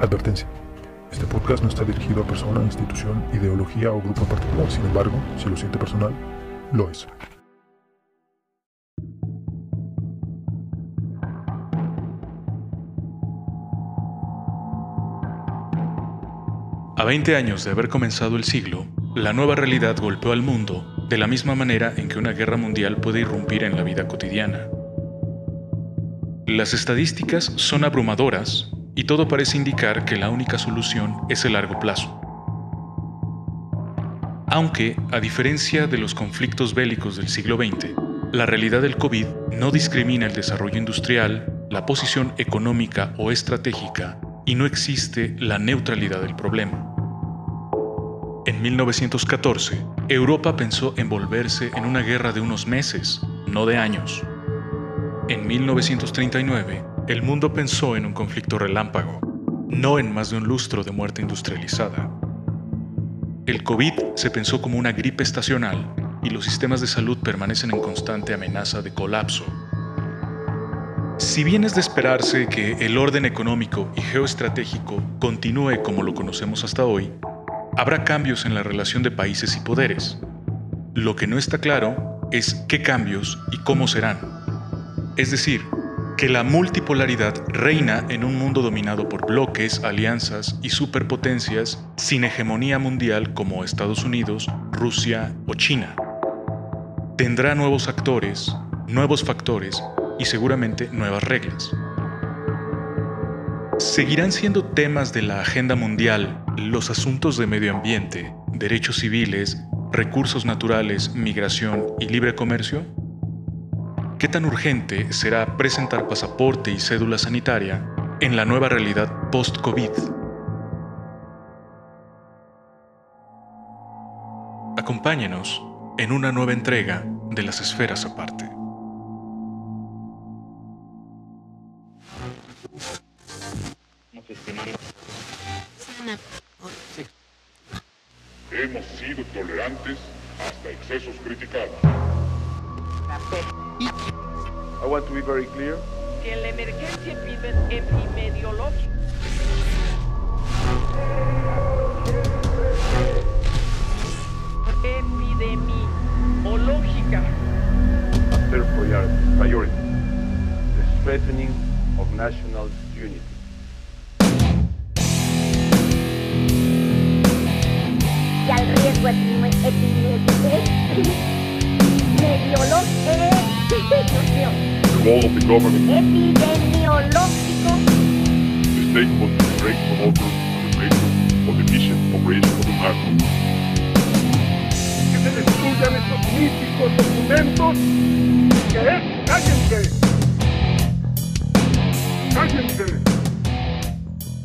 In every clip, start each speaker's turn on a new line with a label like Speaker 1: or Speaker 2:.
Speaker 1: Advertencia. Este podcast no está dirigido a persona, institución, ideología o grupo particular. Sin embargo, si lo siente personal, lo es.
Speaker 2: A 20 años de haber comenzado el siglo, la nueva realidad golpeó al mundo de la misma manera en que una guerra mundial puede irrumpir en la vida cotidiana. Las estadísticas son abrumadoras y todo parece indicar que la única solución es el largo plazo. Aunque, a diferencia de los conflictos bélicos del siglo XX, la realidad del COVID no discrimina el desarrollo industrial, la posición económica o estratégica y no existe la neutralidad del problema. En 1914, Europa pensó en volverse en una guerra de unos meses, no de años. En 1939, el mundo pensó en un conflicto relámpago, no en más de un lustro de muerte industrializada. El COVID se pensó como una gripe estacional y los sistemas de salud permanecen en constante amenaza de colapso. Si bien es de esperarse que el orden económico y geoestratégico continúe como lo conocemos hasta hoy, habrá cambios en la relación de países y poderes. Lo que no está claro es qué cambios y cómo serán. Es decir, que la multipolaridad reina en un mundo dominado por bloques, alianzas y superpotencias sin hegemonía mundial como Estados Unidos, Rusia o China. Tendrá nuevos actores, nuevos factores y seguramente nuevas reglas. Seguirán siendo temas de la agenda mundial los asuntos de medio ambiente, derechos civiles, recursos naturales, migración y libre comercio? ¿Qué tan urgente será presentar pasaporte y cédula sanitaria en la nueva realidad post-COVID? Acompáñenos en una nueva entrega de las esferas aparte.
Speaker 3: Hemos sido tolerantes hasta excesos criticados.
Speaker 4: I want to be very clear.
Speaker 5: que la emergencia epime- epidemiológica epidemiológica
Speaker 4: A third priority, priority, the strengthening of national unity.
Speaker 3: Role of the government,
Speaker 6: epidemiológico
Speaker 3: the state must be great promoter on the basis of the efficient operation of the market.
Speaker 4: Que se destruyan estos míticos documentos. ¿Qué es? ¡Cállense! ¡Cállense!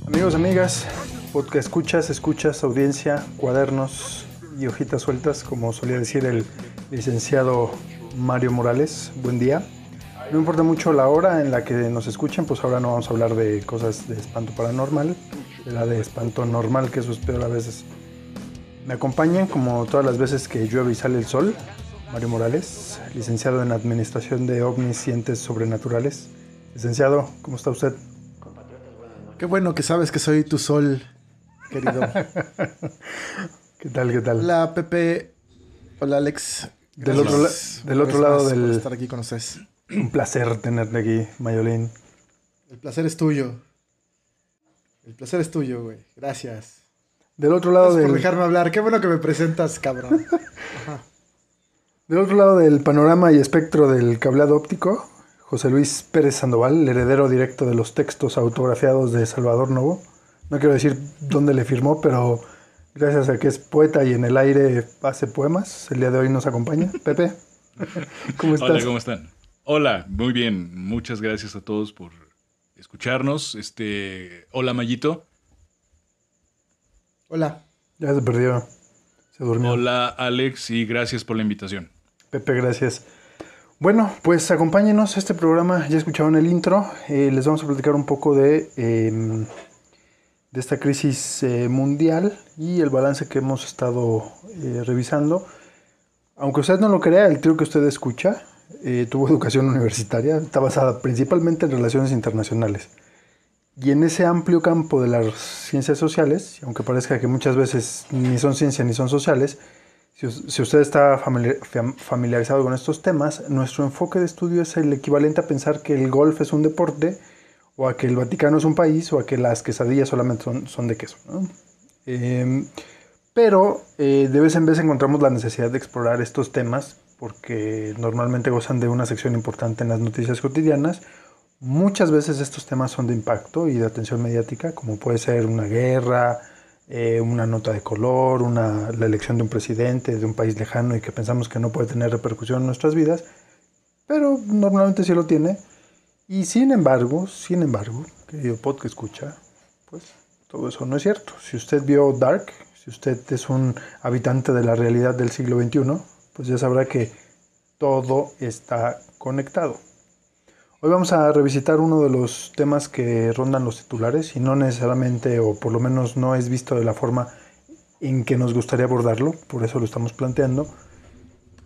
Speaker 7: Amigos, amigas, podcast escuchas, escuchas, audiencia, cuadernos y hojitas sueltas, como solía decir el licenciado Mario Morales. Buen día. No importa mucho la hora en la que nos escuchen, pues ahora no vamos a hablar de cosas de espanto paranormal, de la de espanto normal, que eso espero a veces. Me acompañan, como todas las veces que llueve y sale el sol, Mario Morales, licenciado en Administración de OVNIs y Entes Sobrenaturales. Licenciado, ¿cómo está usted?
Speaker 8: Qué bueno que sabes que soy tu sol, querido.
Speaker 7: ¿Qué tal, qué tal?
Speaker 8: Hola, Pepe. Hola, Alex.
Speaker 7: Del otro del otro lado
Speaker 8: más por
Speaker 7: del-
Speaker 8: estar aquí con ustedes.
Speaker 7: Un placer tenerte aquí, Mayolín.
Speaker 8: El placer es tuyo. El placer es tuyo, güey. Gracias.
Speaker 7: Del otro lado
Speaker 8: Gracias por dejarme hablar. Qué bueno que me presentas, cabrón.
Speaker 7: del otro lado del panorama y espectro del cableado óptico, José Luis Pérez Sandoval, el heredero directo de los textos autografiados de Salvador Novo. No quiero decir dónde le firmó, pero gracias a que es poeta y en el aire hace poemas, el día de hoy nos acompaña. Pepe, ¿cómo estás?
Speaker 2: Hola, ¿cómo están? Hola, muy bien. Muchas gracias a todos por escucharnos. Este, hola Mayito.
Speaker 8: Hola.
Speaker 7: Ya se perdió, se durmió.
Speaker 2: Hola Alex y gracias por la invitación.
Speaker 7: Pepe, gracias. Bueno, pues acompáñenos a este programa. Ya escucharon el intro. eh, les vamos a platicar un poco de, eh, de esta crisis eh, mundial y el balance que hemos estado eh, revisando. Aunque usted no lo crea, el trío que usted escucha eh, tuvo educación universitaria. Está basada principalmente en relaciones internacionales. Y en ese amplio campo de las ciencias sociales, aunque parezca que muchas veces ni son ciencia ni son sociales, si, us- si usted está familiar- fam- familiarizado con estos temas, nuestro enfoque de estudio es el equivalente a pensar que el golf es un deporte, o a que el Vaticano es un país, o a que las quesadillas solamente son, son de queso. ¿no? Em, pero eh, de vez en vez encontramos la necesidad de explorar estos temas porque normalmente gozan de una sección importante en las noticias cotidianas. Muchas veces estos temas son de impacto y de atención mediática, como puede ser una guerra, eh, una nota de color, una, la elección de un presidente de un país lejano y que pensamos que no puede tener repercusión en nuestras vidas, pero normalmente sí lo tiene. Y sin embargo, sin embargo, querido pod que escucha, pues todo eso no es cierto. Si usted vio Dark, si usted es un habitante de la realidad del siglo XXI, pues ya sabrá que todo está conectado. Hoy vamos a revisitar uno de los temas que rondan los titulares y no necesariamente, o por lo menos no es visto de la forma en que nos gustaría abordarlo, por eso lo estamos planteando.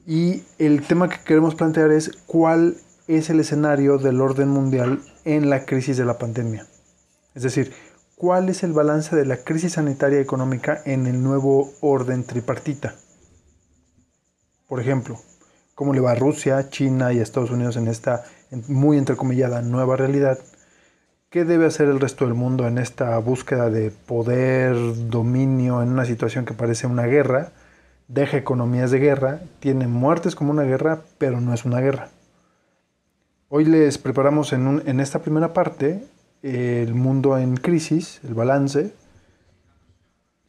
Speaker 7: Y el tema que queremos plantear es cuál es el escenario del orden mundial en la crisis de la pandemia. Es decir, cuál es el balance de la crisis sanitaria y económica en el nuevo orden tripartita. Por ejemplo, cómo le va Rusia, China y Estados Unidos en esta muy entrecomillada nueva realidad. ¿Qué debe hacer el resto del mundo en esta búsqueda de poder, dominio, en una situación que parece una guerra? Deja economías de guerra, tiene muertes como una guerra, pero no es una guerra. Hoy les preparamos en esta primera parte eh, el mundo en crisis, el balance.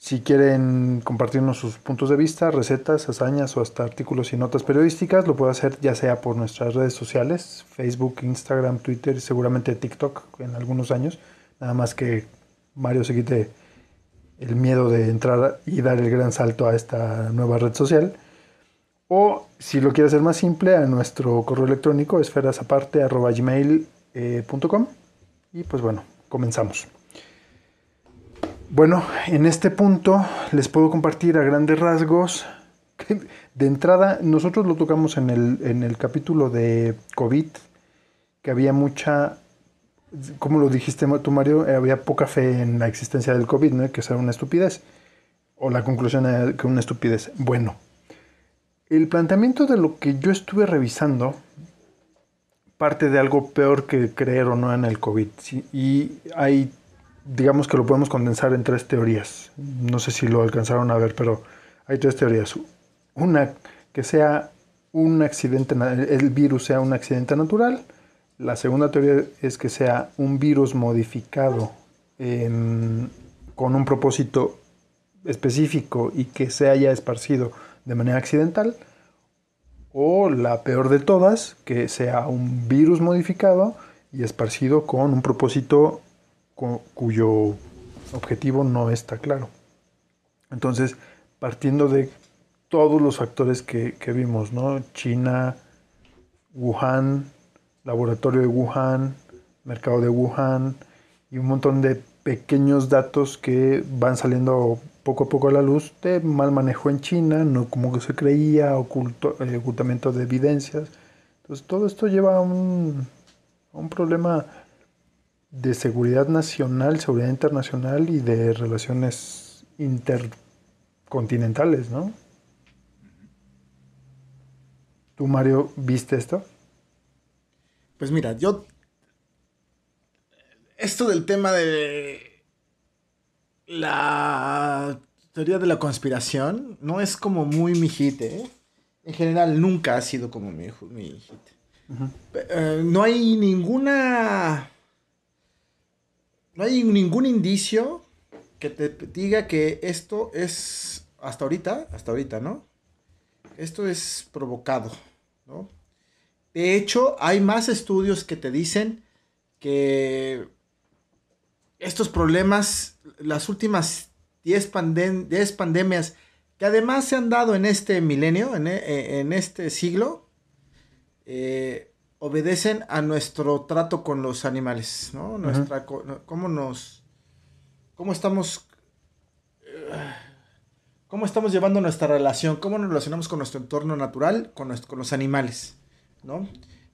Speaker 7: Si quieren compartirnos sus puntos de vista, recetas, hazañas o hasta artículos y notas periodísticas, lo puede hacer ya sea por nuestras redes sociales, Facebook, Instagram, Twitter y seguramente TikTok en algunos años. Nada más que Mario se quite el miedo de entrar y dar el gran salto a esta nueva red social. O si lo quiere hacer más simple, a nuestro correo electrónico esferasaparte.gmail.com y pues bueno, comenzamos. Bueno, en este punto les puedo compartir a grandes rasgos. que De entrada, nosotros lo tocamos en el, en el capítulo de COVID, que había mucha, como lo dijiste tú Mario, había poca fe en la existencia del COVID, ¿no? que era una estupidez. O la conclusión era que una estupidez. Bueno, el planteamiento de lo que yo estuve revisando parte de algo peor que creer o no en el COVID. Y hay, digamos que lo podemos condensar en tres teorías. No sé si lo alcanzaron a ver, pero hay tres teorías. Una, que sea un accidente, el virus sea un accidente natural. La segunda teoría es que sea un virus modificado con un propósito específico y que se haya esparcido de manera accidental. O la peor de todas, que sea un virus modificado y esparcido con un propósito cu- cuyo objetivo no está claro. Entonces, partiendo de todos los factores que, que vimos, ¿no? China, Wuhan, laboratorio de Wuhan, mercado de Wuhan y un montón de pequeños datos que van saliendo poco a poco a la luz de mal manejo en China, no como que se creía, oculto, eh, ocultamiento de evidencias. Entonces todo esto lleva a un, a un problema de seguridad nacional, seguridad internacional y de relaciones intercontinentales, ¿no? ¿Tú, Mario, viste esto?
Speaker 8: Pues mira, yo. Esto del tema de. La teoría de la conspiración no es como muy mi hit, ¿eh? En general, nunca ha sido como mi, mi hit. Eh, no hay ninguna. No hay ningún indicio que te diga que esto es. Hasta ahorita, hasta ahorita, ¿no? Esto es provocado, ¿no? De hecho, hay más estudios que te dicen que estos problemas, las últimas 10 pandem- 10 pandemias que además se han dado en este milenio, en, e- en este siglo, eh, obedecen a nuestro trato con los animales, ¿no? Nuestra, cómo nos, cómo estamos, eh, cómo estamos llevando nuestra relación, cómo nos relacionamos con nuestro entorno natural, con, nuestro- con los animales, ¿no?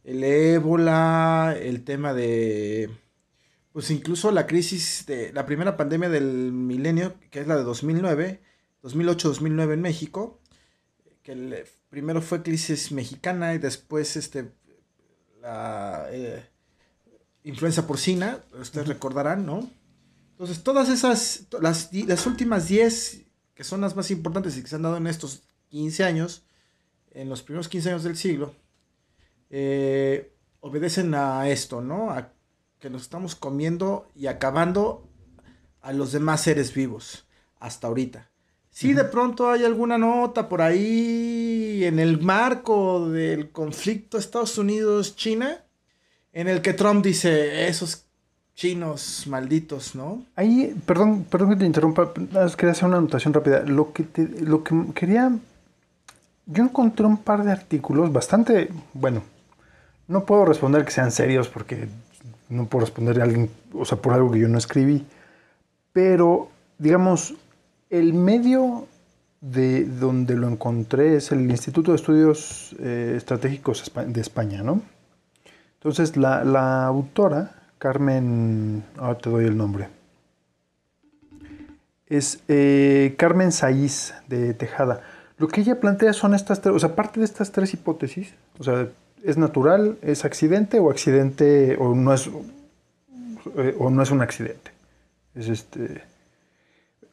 Speaker 8: El ébola, el tema de, pues incluso la crisis de la primera pandemia del milenio, que es la de 2009, 2008-2009 en México, que el- primero fue crisis mexicana y después este la eh, influenza porcina, ustedes recordarán, ¿no? Entonces, todas esas, las, las últimas 10, que son las más importantes y que se han dado en estos 15 años, en los primeros 15 años del siglo, eh, obedecen a esto, ¿no? A que nos estamos comiendo y acabando a los demás seres vivos, hasta ahorita. Si de pronto hay alguna nota por ahí en el marco del conflicto Estados Unidos-China, en el que Trump dice, esos chinos malditos, ¿no?
Speaker 7: Ahí, perdón, perdón que te interrumpa, quería hacer una anotación rápida. Lo que, te- lo que quería, yo encontré un par de artículos bastante, bueno, no puedo responder que sean serios porque no puedo responder a alguien, o sea, por algo que yo no escribí, pero digamos, el medio de donde lo encontré es el Instituto de Estudios eh, Estratégicos de España, ¿no? Entonces, la, la autora, Carmen, ahora te doy el nombre, es eh, Carmen Saiz de Tejada. Lo que ella plantea son estas tres, o sea, parte de estas tres hipótesis, o sea, es natural, es accidente o accidente, o no es, eh, o no es un accidente. Es este.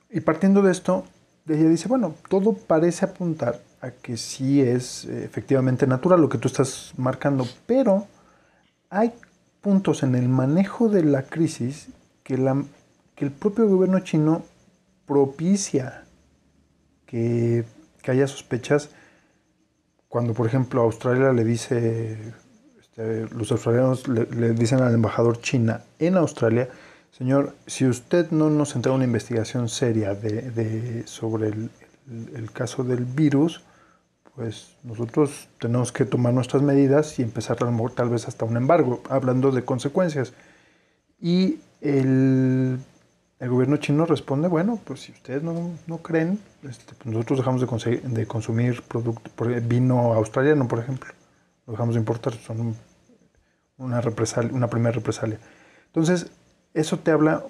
Speaker 7: Y partiendo de esto, ella dice, bueno, todo parece apuntar a que sí es eh, efectivamente natural lo que tú estás marcando, pero hay puntos en el manejo de la crisis que, la, que el propio gobierno chino propicia que, que haya sospechas cuando, por ejemplo, Australia le dice, este, los australianos le, le dicen al embajador China en Australia, señor, si usted no nos entrega una investigación seria de, sobre el, caso del virus, pues nosotros tenemos que tomar nuestras medidas y empezar a lo mejor tal vez hasta un embargo, hablando de consecuencias. Y el, gobierno chino responde, bueno, pues si ustedes no, no creen, este, pues nosotros dejamos de, de consumir producto, vino australiano, por ejemplo, lo dejamos de importar, son un- una, represalia, una primera represalia. Entonces, eso te habla,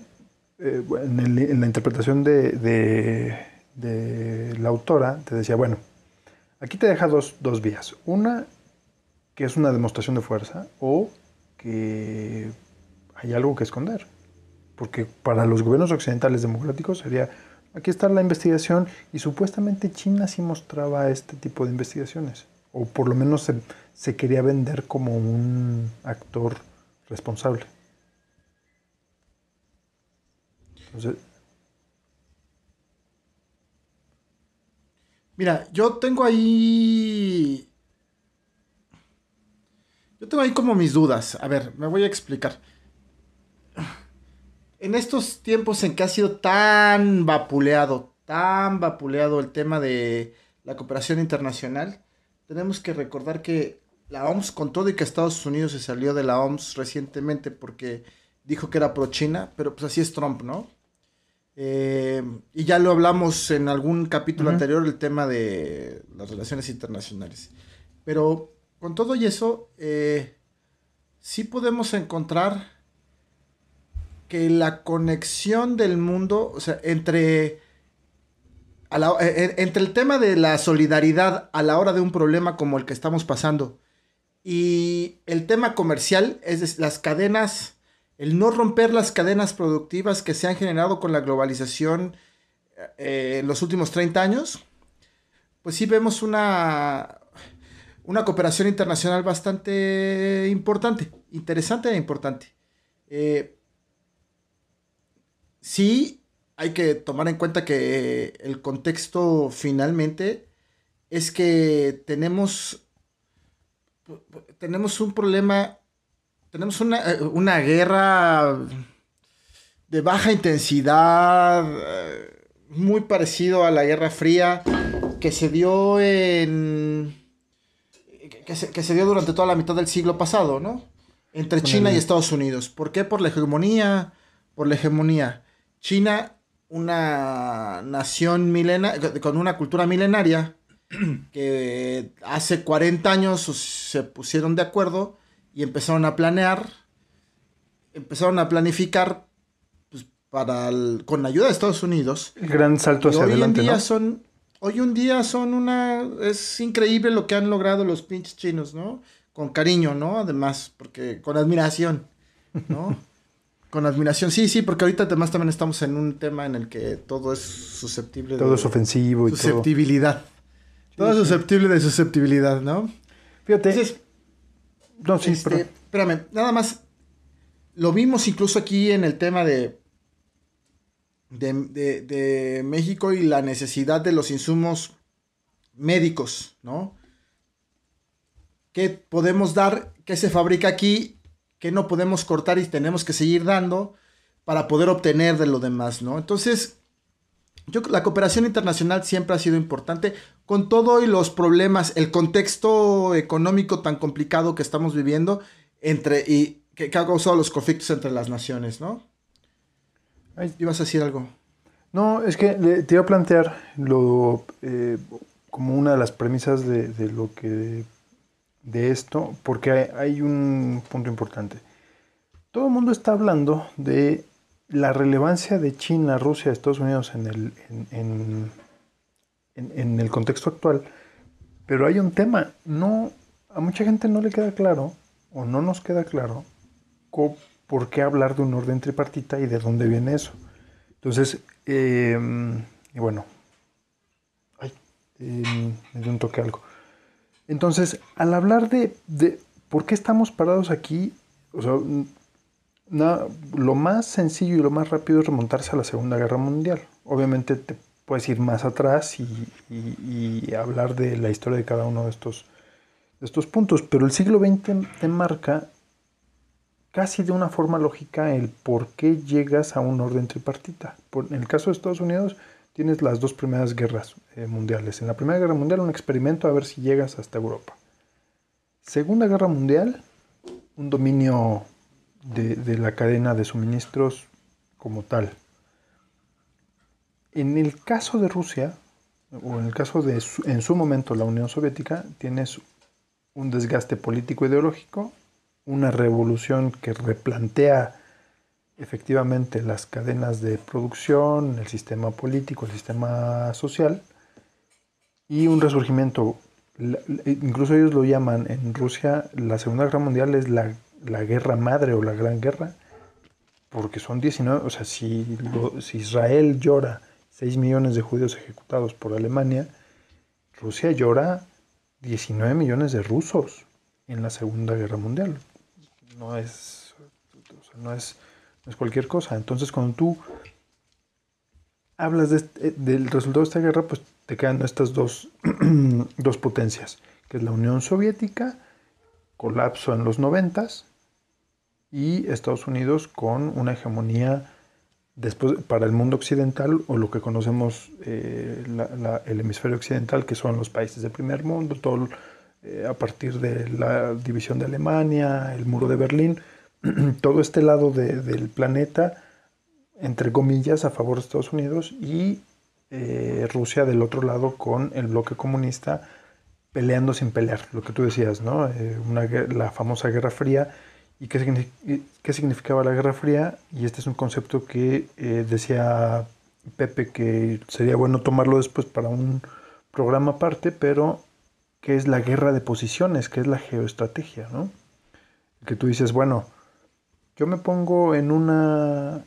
Speaker 7: eh, en, el- en la interpretación de, de- de la autora, te decía, bueno, aquí te deja dos, dos vías. Una, que es una demostración de fuerza, o que hay algo que esconder. Porque para los gobiernos occidentales democráticos sería, aquí está la investigación y supuestamente China sí mostraba este tipo de investigaciones. O por lo menos se, se quería vender como un actor responsable.
Speaker 8: Mira, yo tengo ahí. Yo tengo ahí como mis dudas. A ver, me voy a explicar. En estos tiempos en que ha sido tan vapuleado, tan vapuleado el tema de la cooperación internacional, tenemos que recordar que la OMS, con todo y que Estados Unidos se salió de la OMS recientemente porque dijo que era pro-China, pero pues así es Trump, ¿no? Eh, y ya lo hablamos en algún capítulo anterior, el tema de las relaciones internacionales. Pero con todo y eso, eh, sí podemos encontrar que la conexión del mundo, o sea, entre, a la- eh, entre el tema de la solidaridad a la hora de un problema como el que estamos pasando y el tema comercial, es las cadenas, el no romper las cadenas productivas que se han generado con la globalización eh, en los últimos 30 años, pues sí vemos una, una cooperación internacional bastante importante, interesante e importante. Eh, sí, hay que tomar en cuenta que el contexto finalmente es que tenemos, tenemos un problema, tenemos una, eh, una guerra de baja intensidad, eh, muy parecido a la Guerra Fría, que se dio en... que se, que se dio durante toda la mitad del siglo pasado, ¿no? Entre China y Estados Unidos. ¿Por qué? Por la hegemonía, por la hegemonía. China, una nación milenaria, con una cultura milenaria, que hace 40 años se pusieron de acuerdo y empezaron a planear empezaron a planificar pues, para el- con ayuda de Estados Unidos.
Speaker 7: El gran salto hacia
Speaker 8: hoy
Speaker 7: adelante,
Speaker 8: en día
Speaker 7: ¿no?
Speaker 8: son, hoy en día son una, es increíble lo que han logrado los pinches chinos, ¿no? Con cariño, ¿no? Además, porque con admiración, ¿no? con admiración, sí, sí, porque ahorita además también estamos en un tema en el que todo es susceptible de
Speaker 7: Todo es ofensivo y todo.
Speaker 8: susceptibilidad. Todo es susceptible de susceptibilidad, ¿no?
Speaker 7: Fíjate.
Speaker 8: Entonces,
Speaker 7: no, sí,
Speaker 8: este,
Speaker 7: pero-
Speaker 8: espérame, nada más. Lo vimos incluso aquí en el tema de, de, de- de México y la necesidad de los insumos médicos, ¿no? ¿Qué podemos dar? ¿Qué se fabrica aquí? ¿Qué no podemos cortar y tenemos que seguir dando para poder obtener de lo demás, ¿no? Entonces, yo, la cooperación internacional siempre ha sido importante, con todo y los problemas, el contexto económico tan complicado que estamos viviendo entre y que, ha causado los conflictos entre las naciones, ¿no?
Speaker 7: Ay.
Speaker 8: Ibas a decir algo.
Speaker 7: No, es que te iba a plantear lo eh, como una de las premisas de, lo que de esto, porque hay, un punto importante. Todo el mundo está hablando de la relevancia de China, Rusia, Estados Unidos en el, en- en- en el contexto actual, pero hay un tema, no, a mucha gente no le queda claro, o no nos queda claro, co- por qué hablar de un orden tripartita y de dónde viene eso. Entonces, eh, y bueno, ay, eh, me dio un toque algo. Entonces, al hablar de, de por qué estamos parados aquí, o sea, n- na- lo más sencillo y lo más rápido es remontarse a la Segunda Guerra Mundial. Obviamente te puedes ir más atrás y, hablar de la historia de cada uno de estos, puntos, pero el siglo XX te marca casi de una forma lógica el por qué llegas a un orden tripartita. En el caso de Estados Unidos tienes las dos primeras guerras eh, mundiales. En la Primera Guerra Mundial un experimento a ver si llegas hasta Europa. Segunda Guerra Mundial, un dominio de la cadena de suministros como tal. En el caso de Rusia, o en el caso de su- en su momento la Unión Soviética, tienes un desgaste político ideológico, una revolución que replantea efectivamente las cadenas de producción, el sistema político, el sistema social, y un resurgimiento. Incluso ellos lo llaman en Rusia, la Segunda Guerra Mundial es la, la guerra madre o la gran guerra, porque son 19, o sea, si, si Israel llora 6 millones de judíos ejecutados por Alemania, Rusia llora 19 millones de rusos en la Segunda Guerra Mundial. No es, no es, no es cualquier cosa. Entonces, cuando tú hablas este- del resultado de esta guerra, pues te quedan estas dos, dos potencias, que es la Unión Soviética, colapso en los noventas, y Estados Unidos con una hegemonía después para el mundo occidental o lo que conocemos eh, el hemisferio occidental que son los países del primer mundo todo eh, a partir de la división de Alemania el muro de Berlín todo este lado de- del planeta entre comillas a favor de Estados Unidos y eh, Rusia del otro lado con el bloque comunista peleando sin pelear lo que tú decías no la famosa Guerra Fría ¿Y qué, signi- qué significaba la Guerra Fría? Y este es un concepto que eh, decía Pepe que sería bueno tomarlo después para un programa aparte, pero que es la guerra de posiciones, que es la geoestrategia, ¿no? Que tú dices, bueno, yo me pongo en una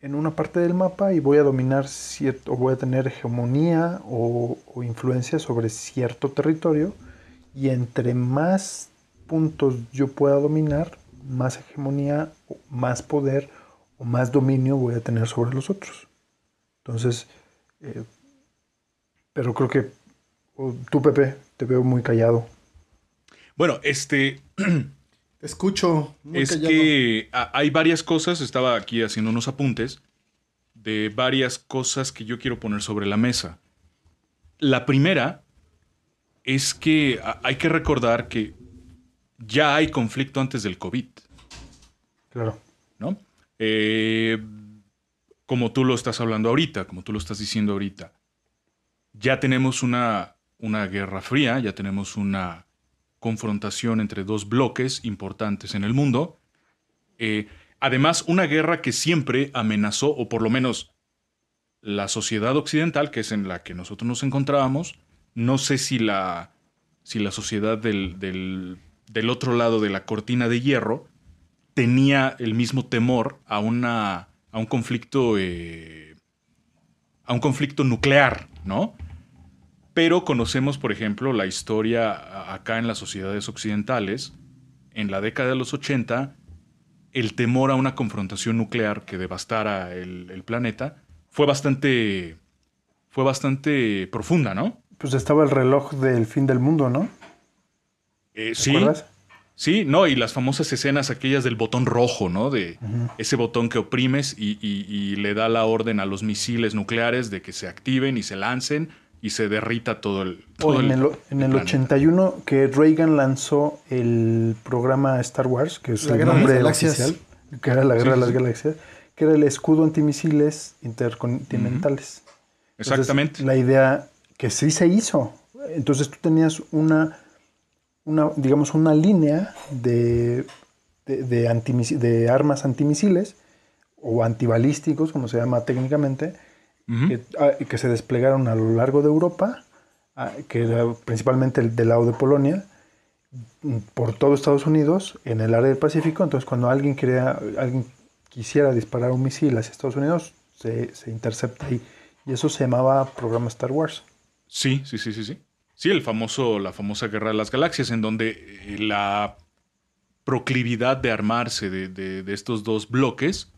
Speaker 7: en una parte del mapa y voy a dominar cierto, o voy a tener hegemonía o, o influencia sobre cierto territorio y entre más puntos yo pueda dominar, más hegemonía, más poder o más dominio voy a tener sobre los otros. Entonces, eh, pero creo que o tú, Pepe, te veo muy callado.
Speaker 2: Bueno, este,
Speaker 8: Te escucho. muy
Speaker 2: es
Speaker 8: callado.
Speaker 2: que a- hay varias cosas, estaba aquí haciendo unos apuntes de varias cosas que yo quiero poner sobre la mesa. La primera es que a- hay que recordar que ya hay conflicto antes del COVID,
Speaker 7: Claro.
Speaker 2: ¿no? Eh, como tú lo estás hablando ahorita, como tú lo estás diciendo ahorita, ya tenemos una, una guerra fría, ya tenemos una confrontación entre dos bloques importantes en el mundo. Eh, Además, una guerra que siempre amenazó, o por lo menos la sociedad occidental, que es en la que nosotros nos encontrábamos, no sé si la, si la sociedad del, del- del otro lado de la cortina de hierro tenía el mismo temor a, una, a un conflicto eh, a un conflicto nuclear, ¿no? Pero conocemos, por ejemplo, la historia acá en las sociedades occidentales, en la década de los 80, el temor a una confrontación nuclear que devastara el, el planeta fue bastante, fue bastante profunda, ¿no?
Speaker 7: Pues estaba el reloj del fin del mundo, ¿no?
Speaker 2: Eh,
Speaker 7: ¿Te
Speaker 2: sí,
Speaker 7: acuerdas?
Speaker 2: sí, no, y las famosas escenas aquellas del botón rojo, ¿no? De ese botón que oprimes y, y- y le da la orden a los misiles nucleares de que se activen y se lancen y se derrita todo el...
Speaker 7: O
Speaker 2: todo
Speaker 7: en el, en el
Speaker 2: planeta.
Speaker 7: 81 que Reagan lanzó el programa Star Wars, que es
Speaker 8: La
Speaker 7: el
Speaker 8: Guerra de las
Speaker 7: nombre
Speaker 8: Galaxias.
Speaker 7: oficial, que era la Guerra
Speaker 2: Sí,
Speaker 7: de las
Speaker 2: sí.
Speaker 7: Galaxias, que era el escudo antimisiles intercontinentales.
Speaker 2: Exactamente.
Speaker 7: la idea que sí se hizo. Entonces tú tenías una, una digamos, una línea de, de, de antimisi- de armas antimisiles o antibalísticos, como se llama técnicamente, que, ah, que se desplegaron a lo largo de Europa, ah, que era principalmente el del lado de Polonia, por todo Estados Unidos, en el área del Pacífico. Entonces, cuando alguien, quería, alguien quisiera disparar un misil hacia Estados Unidos, se, se intercepta ahí. Y eso se llamaba programa Star Wars.
Speaker 2: Sí, sí, sí, sí, sí. Sí, el famoso, la famosa Guerra de las Galaxias, en donde eh, la proclividad de armarse de, de- de estos dos bloques,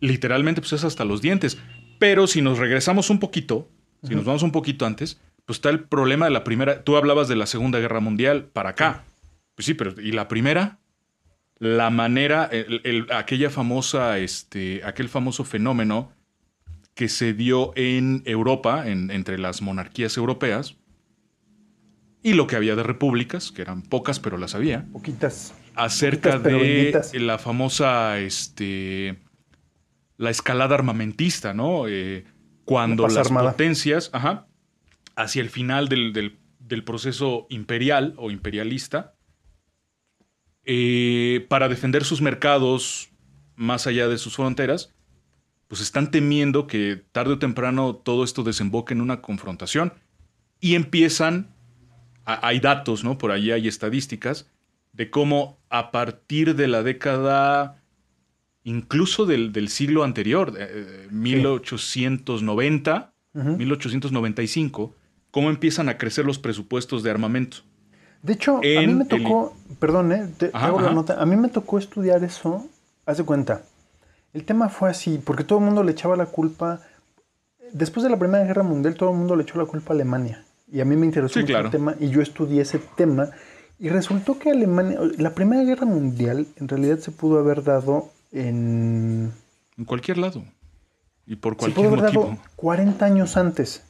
Speaker 2: literalmente pues es hasta los dientes. Pero si nos regresamos un poquito, si nos vamos un poquito antes, pues está el problema de la primera. Tú hablabas de la Segunda Guerra Mundial para acá. Pues sí, pero ¿y la primera? La manera, el- el- aquella famosa, este, aquel famoso fenómeno que se dio en Europa, en- entre las monarquías europeas, y lo que había de repúblicas, que eran pocas, pero las había,
Speaker 7: Poquitas.
Speaker 2: acerca
Speaker 7: Poquitas,
Speaker 2: de
Speaker 7: benditas.
Speaker 2: la famosa, este, la escalada armamentista, ¿no? Eh, cuando las
Speaker 7: armada.
Speaker 2: potencias, ajá, hacia el final del, del- del proceso imperial o imperialista, eh, para defender sus mercados más allá de sus fronteras, pues están temiendo que tarde o temprano todo esto desemboque en una confrontación y empiezan, hay datos, ¿no? Por ahí hay estadísticas de cómo a partir de la década, incluso del, del siglo anterior, eh, 1890,
Speaker 7: Ujú.
Speaker 2: 1895, cómo empiezan a crecer los presupuestos de armamento.
Speaker 7: De hecho, a mí me
Speaker 2: el-
Speaker 7: tocó, perdón, eh, te, hago la nota, a mí me tocó estudiar eso, haz de cuenta. El tema fue así, porque todo el mundo le echaba la culpa, después de la Primera Guerra Mundial, todo el mundo le echó la culpa a Alemania. Y a mí me interesó
Speaker 2: Sí,
Speaker 7: mucho
Speaker 2: claro.
Speaker 7: el tema, y yo estudié ese tema, y resultó que Alemania, la Primera Guerra Mundial en realidad se pudo haber dado en...
Speaker 2: En cualquier lado. Y por
Speaker 7: Se
Speaker 2: cualquier
Speaker 7: pudo haber
Speaker 2: motivo.
Speaker 7: dado 40 años antes.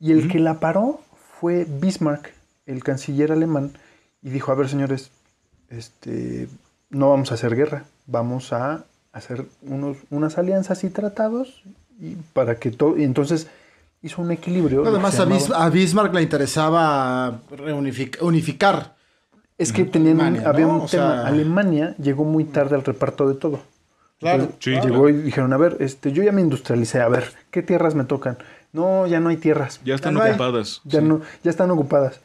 Speaker 7: Y el que la paró fue Bismarck, el canciller alemán, y dijo, a ver señores, este, no vamos a hacer guerra, vamos a hacer unos, unas alianzas y tratados y para que todo... Y entonces hizo un equilibrio. que
Speaker 8: Además, a, Bis-
Speaker 7: llamaba-
Speaker 8: a Bismarck le interesaba unificar.
Speaker 7: es que tenían un-
Speaker 8: Alemania,
Speaker 7: había
Speaker 8: ¿no?
Speaker 7: un
Speaker 8: O
Speaker 7: tema.
Speaker 8: sea-
Speaker 7: Alemania llegó muy tarde al reparto de todo.
Speaker 8: Claro.
Speaker 7: Entonces,
Speaker 2: Sí,
Speaker 7: llegó
Speaker 2: claro.
Speaker 7: y dijeron, a ver, este, yo ya me industrialicé, a ver, ¿qué tierras me tocan? No, ya no hay tierras.
Speaker 2: Ya están
Speaker 7: no hay.
Speaker 2: ocupadas.
Speaker 7: Ya
Speaker 2: sí.
Speaker 7: no, ya están ocupadas.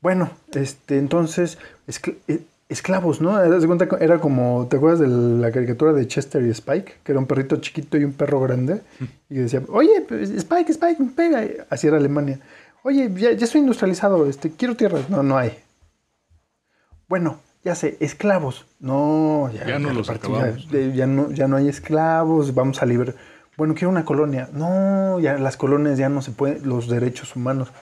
Speaker 7: Bueno, este, entonces, escl- eh, esclavos, ¿no? Era como, ¿te acuerdas de la caricatura de Chester y Spike? Que era un perrito chiquito y un perro grande. Y decía, oye, pues, Spike, Spike, me pega. Así era Alemania. Oye, ya, ya estoy industrializado, este, quiero tierras. No, no hay. Bueno, ya sé, esclavos. No, ya,
Speaker 2: Ya no los acabamos.
Speaker 7: ya no, ya no hay esclavos, vamos a liberar. Bueno, quiero una colonia. No, ya las colonias ya no se pueden, los derechos humanos.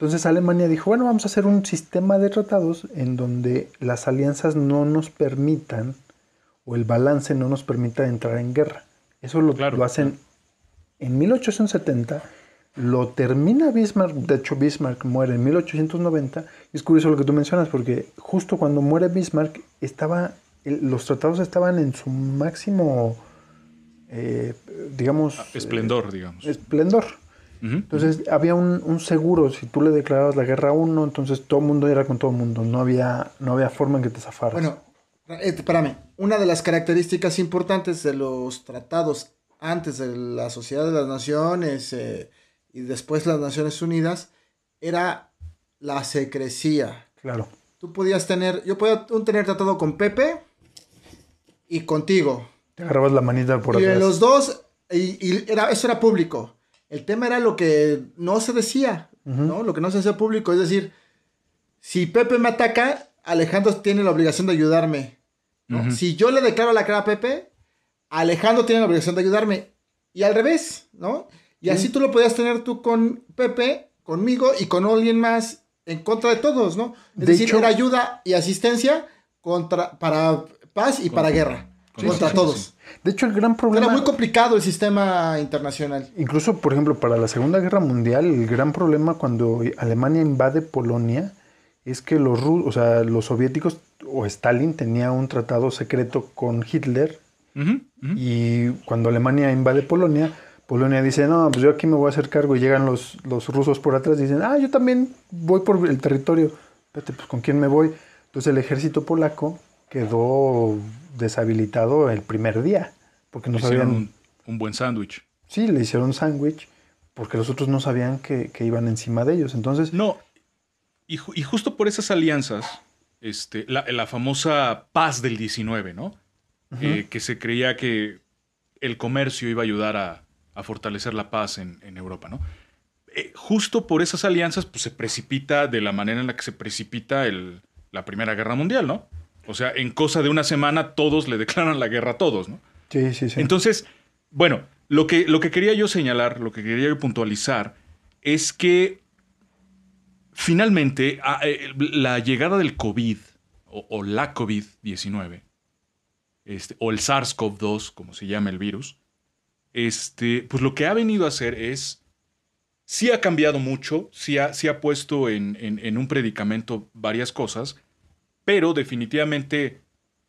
Speaker 7: Entonces Alemania dijo, bueno, vamos a hacer un sistema de tratados en donde las alianzas no nos permitan, o el balance no nos permita entrar en guerra. Eso lo,
Speaker 2: Claro,
Speaker 7: lo hacen en 1870, lo termina Bismarck, de hecho Bismarck muere en 1890, y es curioso lo que tú mencionas, porque justo cuando muere Bismarck, estaba, los tratados estaban en su máximo, eh, digamos...
Speaker 2: Esplendor, digamos.
Speaker 7: eh, Entonces había un, un seguro, si tú le declarabas la guerra a uno, entonces todo el mundo era con todo el mundo, no había, no había forma en que te zafaras.
Speaker 8: Bueno, eh, espérame. una de las características importantes de los tratados antes de la Sociedad de las Naciones eh, y después las Naciones Unidas era la secrecía.
Speaker 7: Claro.
Speaker 8: Tú podías tener, yo podía un- tener tratado con Pepe y contigo.
Speaker 7: Te agarrabas la manita por
Speaker 8: y
Speaker 7: atrás.
Speaker 8: los dos, y, y era, eso era público. El tema era lo que no se decía, ¿no? Lo que no se hacía público. Es decir, si Pepe me ataca, Alejandro tiene la obligación de ayudarme. ¿no? Si yo le declaro la cara a Pepe, Alejandro tiene la obligación de ayudarme. Y al revés, ¿no? Y así tú lo podías tener tú con Pepe, conmigo y con alguien más en contra de todos, ¿no? Es
Speaker 7: De
Speaker 8: decir,
Speaker 7: hecho-
Speaker 8: era ayuda y asistencia contra, para paz y para guerra. Contra todos.
Speaker 2: sí.
Speaker 7: De hecho, el gran
Speaker 8: Era
Speaker 7: problema...
Speaker 8: muy complicado el sistema internacional.
Speaker 7: Incluso, por ejemplo, para la Segunda Guerra Mundial, el gran problema cuando Alemania invade Polonia es que los, o sea, los soviéticos o Stalin tenía un tratado secreto con Hitler
Speaker 2: Ujú, ujú.
Speaker 7: y cuando Alemania invade Polonia, Polonia dice, no, pues yo aquí me voy a hacer cargo y llegan los, los rusos por atrás y dicen, ah, yo también voy por el territorio. Espérate, pues ¿con quién me voy? Entonces el ejército polaco quedó deshabilitado el primer día porque no
Speaker 2: Hicieron
Speaker 7: sabían...
Speaker 2: un, un buen sándwich.
Speaker 7: Sí, le hicieron sándwich porque los otros no sabían que, que iban encima de ellos. Entonces,
Speaker 2: No, y, ju- y justo por esas alianzas, este, la, la famosa paz del 19, ¿no? Eh, que se creía que el comercio iba a ayudar a, a fortalecer la paz en, en Europa, ¿no? Eh, justo por esas alianzas, pues se precipita de la manera en la que se precipita el- la Primera Guerra Mundial, ¿no? O sea, en cosa de una semana todos le declaran la guerra a todos, ¿no?
Speaker 7: sí, sí, sí.
Speaker 2: Entonces, bueno, lo que, lo que quería yo señalar, lo que quería yo puntualizar, es que finalmente a- eh, la llegada del COVID o, o la COVID-19, este, o el SARS-CoV-2, como se llama el virus, este, pues lo que ha venido a hacer es, sí ha cambiado mucho, sí ha, sí ha puesto en, en- en un predicamento varias cosas, pero definitivamente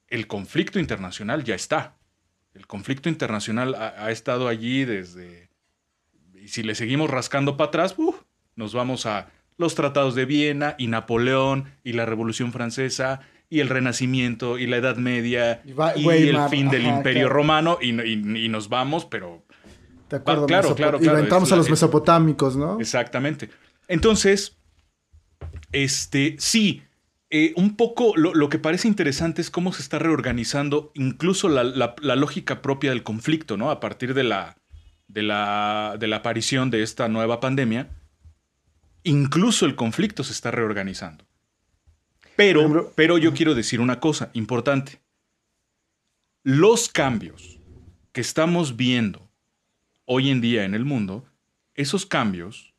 Speaker 2: el conflicto internacional ya está. El conflicto internacional ha, ha estado allí desde... Y si le seguimos rascando para atrás, ¡uf! nos vamos a los tratados de Viena y Napoleón y la Revolución Francesa y el Renacimiento y la Edad Media
Speaker 8: Y va-
Speaker 2: y
Speaker 8: Weimar,
Speaker 2: el fin del Imperio
Speaker 8: claro.
Speaker 2: Romano y, y- y nos vamos, pero
Speaker 8: De acuerdo,
Speaker 2: claro, claro,
Speaker 8: Y entramos
Speaker 2: es
Speaker 8: a los
Speaker 2: es-
Speaker 8: mesopotámicos, ¿no?
Speaker 2: Exactamente. Entonces, este, sí, eh, un poco lo, lo que parece interesante es cómo se está reorganizando incluso la, la- la lógica propia del conflicto, ¿no? A partir de la, de, la, de la aparición de esta nueva pandemia, incluso el conflicto se está reorganizando. Pero, pero yo quiero decir una cosa importante. Los cambios que estamos viendo hoy en día en el mundo, esos cambios,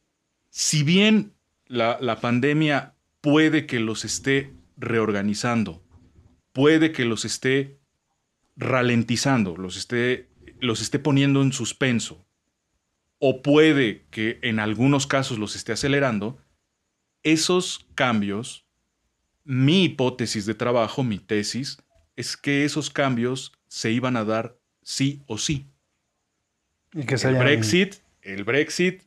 Speaker 2: si bien la, la pandemia puede que los esté reorganizando, puede que los esté ralentizando, los esté, los esté poniendo en suspenso, o puede que en algunos casos los esté acelerando, esos cambios, mi hipótesis de trabajo, mi tesis, es que esos cambios se iban a dar sí o sí.
Speaker 7: y que se
Speaker 2: El Brexit, el Brexit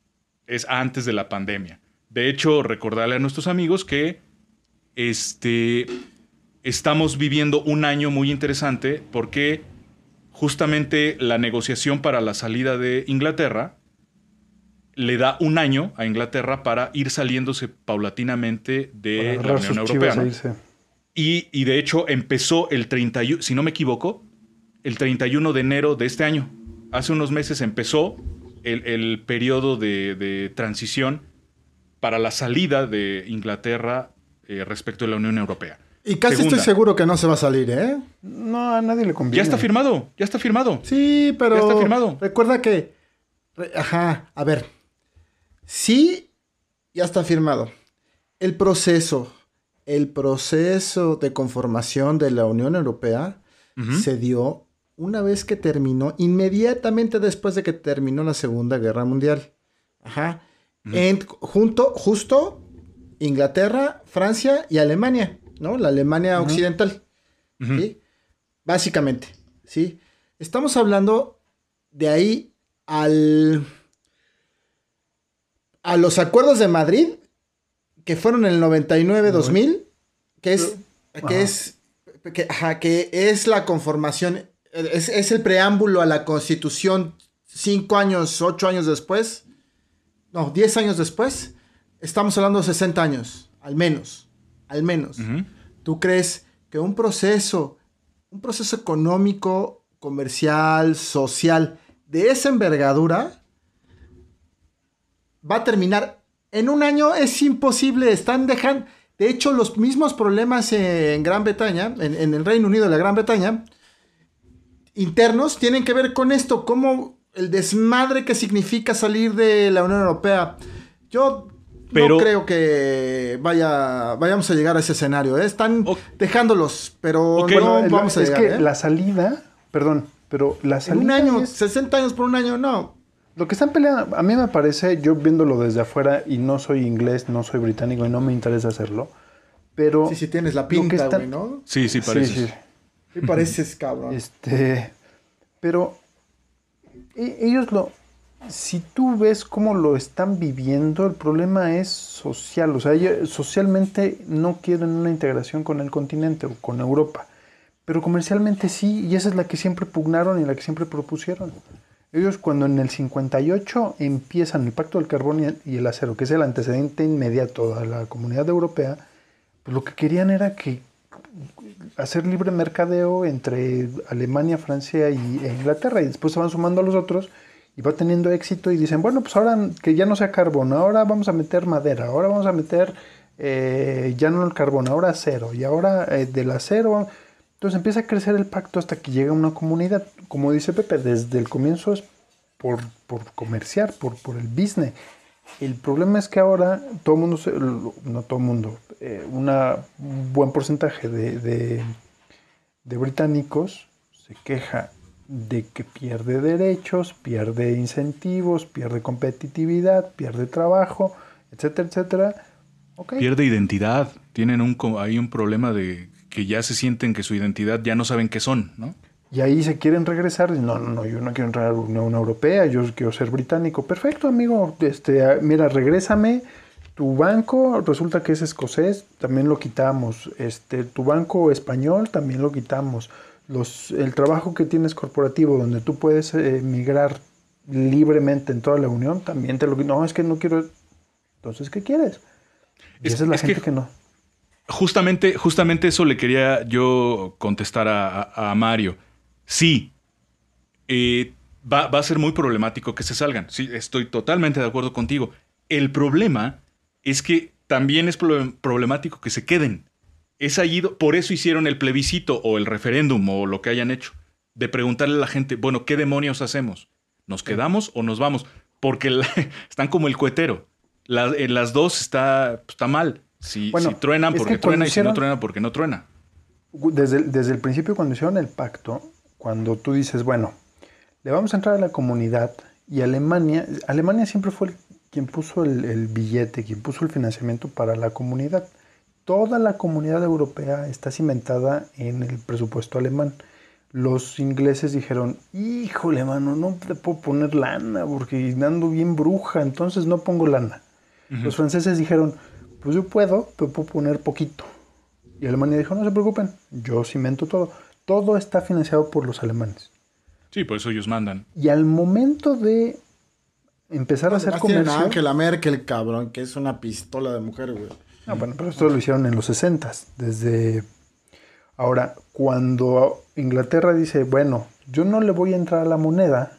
Speaker 2: es antes de la pandemia. De hecho, recordarle a nuestros amigos que este, estamos viviendo un año muy interesante porque justamente la negociación para la salida de Inglaterra le da un año a Inglaterra para ir saliéndose paulatinamente de la Unión Europea.
Speaker 7: e.
Speaker 2: Y, y de hecho empezó el 31, si no me equivoco, el 31 de enero de este año. Hace unos meses empezó el, el periodo de, de transición para la salida de Inglaterra eh, respecto de la Unión Europea.
Speaker 8: Y casi
Speaker 2: Segunda.
Speaker 8: estoy seguro que no se va a salir, ¿eh?
Speaker 7: No, a nadie le conviene.
Speaker 2: Ya está firmado, ya está firmado.
Speaker 8: Sí, pero.
Speaker 2: Ya está firmado.
Speaker 8: Recuerda que. re- Ajá, a ver. Sí, ya está firmado. El proceso, el proceso de conformación de la Unión Europea
Speaker 2: Ujú.
Speaker 8: se dio una vez que terminó, inmediatamente después de que terminó la Segunda Guerra Mundial. Ajá. En- junto, justo Inglaterra, Francia y Alemania, ¿no? La Alemania occidental. Básicamente, ¿sí? Estamos hablando de ahí al a los acuerdos de Madrid que fueron en el 99-2000, que es que es que, ajá, que es la conformación, es, es el preámbulo a la constitución cinco años, ocho años después, no, diez años después, estamos hablando de 60 años, al menos, al menos. ¿Tú crees que un proceso, un proceso económico, comercial, social, de esa envergadura, va a terminar en un año? Es imposible, están dejando... De hecho, los mismos problemas en Gran Bretaña, en, en el Reino Unido de la Gran Bretaña, internos, tienen que ver con esto, como el desmadre que significa salir de la Unión Europea. Yo
Speaker 2: Pero-
Speaker 8: no creo que vaya, vayamos a llegar a ese escenario. ¿eh? Están dejándolos, pero no
Speaker 7: Bueno, el-
Speaker 8: vamos a
Speaker 7: es
Speaker 8: llegar.
Speaker 7: que
Speaker 8: ¿eh?
Speaker 7: la salida, perdón, pero la
Speaker 8: En
Speaker 7: salida
Speaker 8: un año,
Speaker 7: es-
Speaker 8: 60 años por un año, no.
Speaker 7: Lo que están peleando, a mí me parece, yo viéndolo desde afuera y no soy inglés, no soy británico y no me interesa hacerlo, pero...
Speaker 8: Sí, sí, tienes la pinta,
Speaker 7: está-
Speaker 8: güey, ¿no?
Speaker 2: Sí, sí,
Speaker 7: Sí,
Speaker 2: parece.
Speaker 7: sí.
Speaker 8: Sí pareces, cabrón.
Speaker 7: Este, pero ellos lo, si tú ves cómo lo están viviendo, el problema es social. O sea, ellos socialmente no quieren una integración con el continente o con Europa, pero comercialmente sí, y esa es la que siempre pugnaron y la que siempre propusieron. Ellos cuando en el 58 empiezan el Pacto del Carbón y el- y el Acero, que es el antecedente inmediato a la comunidad europea, pues lo que querían era que hacer libre mercadeo entre Alemania, Francia y, e Inglaterra y después se van sumando a los otros y va teniendo éxito y dicen, bueno, pues ahora que ya no sea carbón, ahora vamos a meter madera, ahora vamos a meter eh, ya no el carbón, ahora acero y ahora eh, del acero. Entonces empieza a crecer el pacto hasta que llega una comunidad. Como dice Pepe, desde el comienzo es por, por comerciar, por, por el business. El problema es que ahora todo el mundo, se- no todo el mundo, eh, una- un buen porcentaje de, de- de británicos se queja de que pierde derechos, pierde incentivos, pierde competitividad, pierde trabajo, etcétera, etcétera.
Speaker 2: Pierde identidad. Tienen un, hay un problema de que ya se sienten que su identidad ya no saben qué son, ¿no?
Speaker 7: Y ahí se quieren regresar. No, no, no, yo no quiero entrar a la Unión Europea, yo quiero ser británico. Perfecto, amigo. Este, mira, regrésame. Tu banco resulta que es escocés, también lo quitamos. Este, tu banco español también lo quitamos. Los, el trabajo que tienes corporativo, donde tú puedes eh, migrar libremente en toda la Unión, también te lo No, es que no quiero. Entonces, ¿qué quieres? Y
Speaker 2: Es-
Speaker 7: esa es la
Speaker 2: es que-
Speaker 7: gente que no.
Speaker 2: Justamente, justamente eso le quería yo contestar a, a- a Mario. Sí, eh, va, va a ser muy problemático que se salgan. Sí, estoy totalmente de acuerdo contigo. El problema es que también es pro- problemático que se queden. Es allí, por eso hicieron el plebiscito o el referéndum o lo que hayan hecho. De preguntarle a la gente, bueno, ¿qué demonios hacemos? ¿Nos quedamos o nos vamos? Porque la- están como el cohetero. La- en las dos está, está mal. Si,
Speaker 7: Bueno,
Speaker 2: si truenan porque truena y si no truena porque no truena.
Speaker 7: Desde, el- desde el principio, cuando hicieron el pacto, cuando tú dices, bueno, le vamos a entrar a la comunidad y Alemania, Alemania siempre fue el- quien puso el, el billete, quien puso el financiamiento para la comunidad. Toda la comunidad europea está cimentada en el presupuesto alemán. Los ingleses dijeron, híjole, mano, no te puedo poner lana porque ando bien bruja, entonces no pongo lana. Los franceses dijeron, pues yo puedo, pero puedo poner poquito. Y Alemania dijo, no se preocupen, yo cimento todo. Todo está financiado por los alemanes.
Speaker 2: Sí, por eso ellos mandan.
Speaker 7: Y al momento de empezar a hacer comercio...
Speaker 8: Angela Merkel, cabrón, que es una pistola de mujer, güey.
Speaker 7: Ah, bueno, pero esto lo hicieron en los 60 desde... Ahora, cuando Inglaterra dice, bueno, yo no le voy a entrar a la moneda,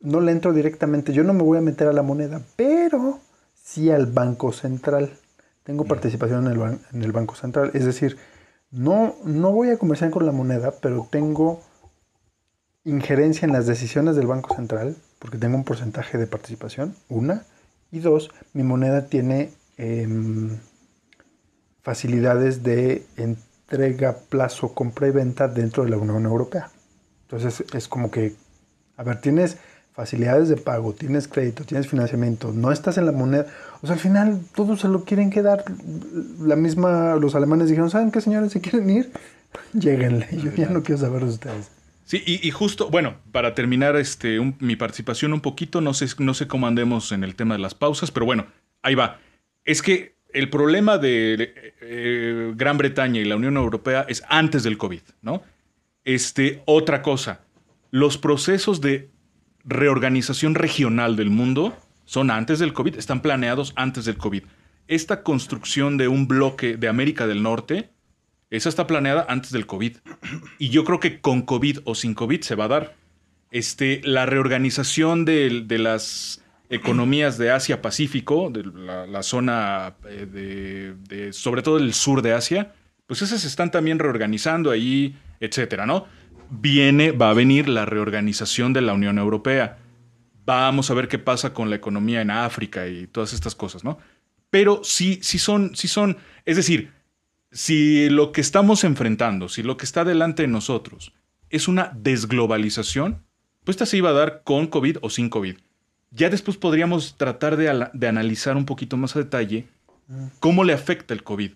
Speaker 7: no le entro directamente, yo no me voy a meter a la moneda, pero sí al Banco Central. Tengo participación en el, en el Banco Central. Es decir, no, no voy a comerciar con la moneda, pero tengo injerencia en las decisiones del Banco Central, porque tengo un porcentaje de participación, una. Y dos, mi moneda tiene em, facilidades de entrega, plazo, compra y venta dentro de la Unión Europea. Entonces es como que, a ver, tienes facilidades de pago, tienes crédito, tienes financiamiento, no estás en la moneda. O sea, al final todos se lo quieren quedar. La misma, los alemanes dijeron, ¿saben qué señores se quieren ir? Lléguenle, yo ya no quiero saber de ustedes.
Speaker 2: Sí, y, justo, bueno, para terminar este, mi participación un poquito, no sé, no sé cómo andemos en el tema de las pausas, pero bueno, ahí va. Es que el problema de eh, Gran Bretaña y la Unión Europea es antes del COVID, ¿no? Este, otra cosa, los procesos de reorganización regional del mundo son antes del COVID, están planeados antes del COVID. Esta construcción de un bloque de América del Norte, esa está planeada antes del COVID. Y yo creo que con COVID o sin COVID se va a dar. Este, la reorganización de, de las economías de Asia-Pacífico, de la, zona eh, de, sobre todo el sur de Asia, pues esas están también reorganizando ahí, etcétera, ¿no? Viene, va a venir la reorganización de la Unión Europea. Vamos a ver qué pasa con la economía en África y todas estas cosas, ¿no? Pero sí, sí son, sí son, es decir, si lo que estamos enfrentando, si lo que está delante de nosotros es una desglobalización, pues esta se iba a dar con COVID o sin COVID. Ya después podríamos tratar de, analizar un poquito más a detalle cómo le afecta el COVID.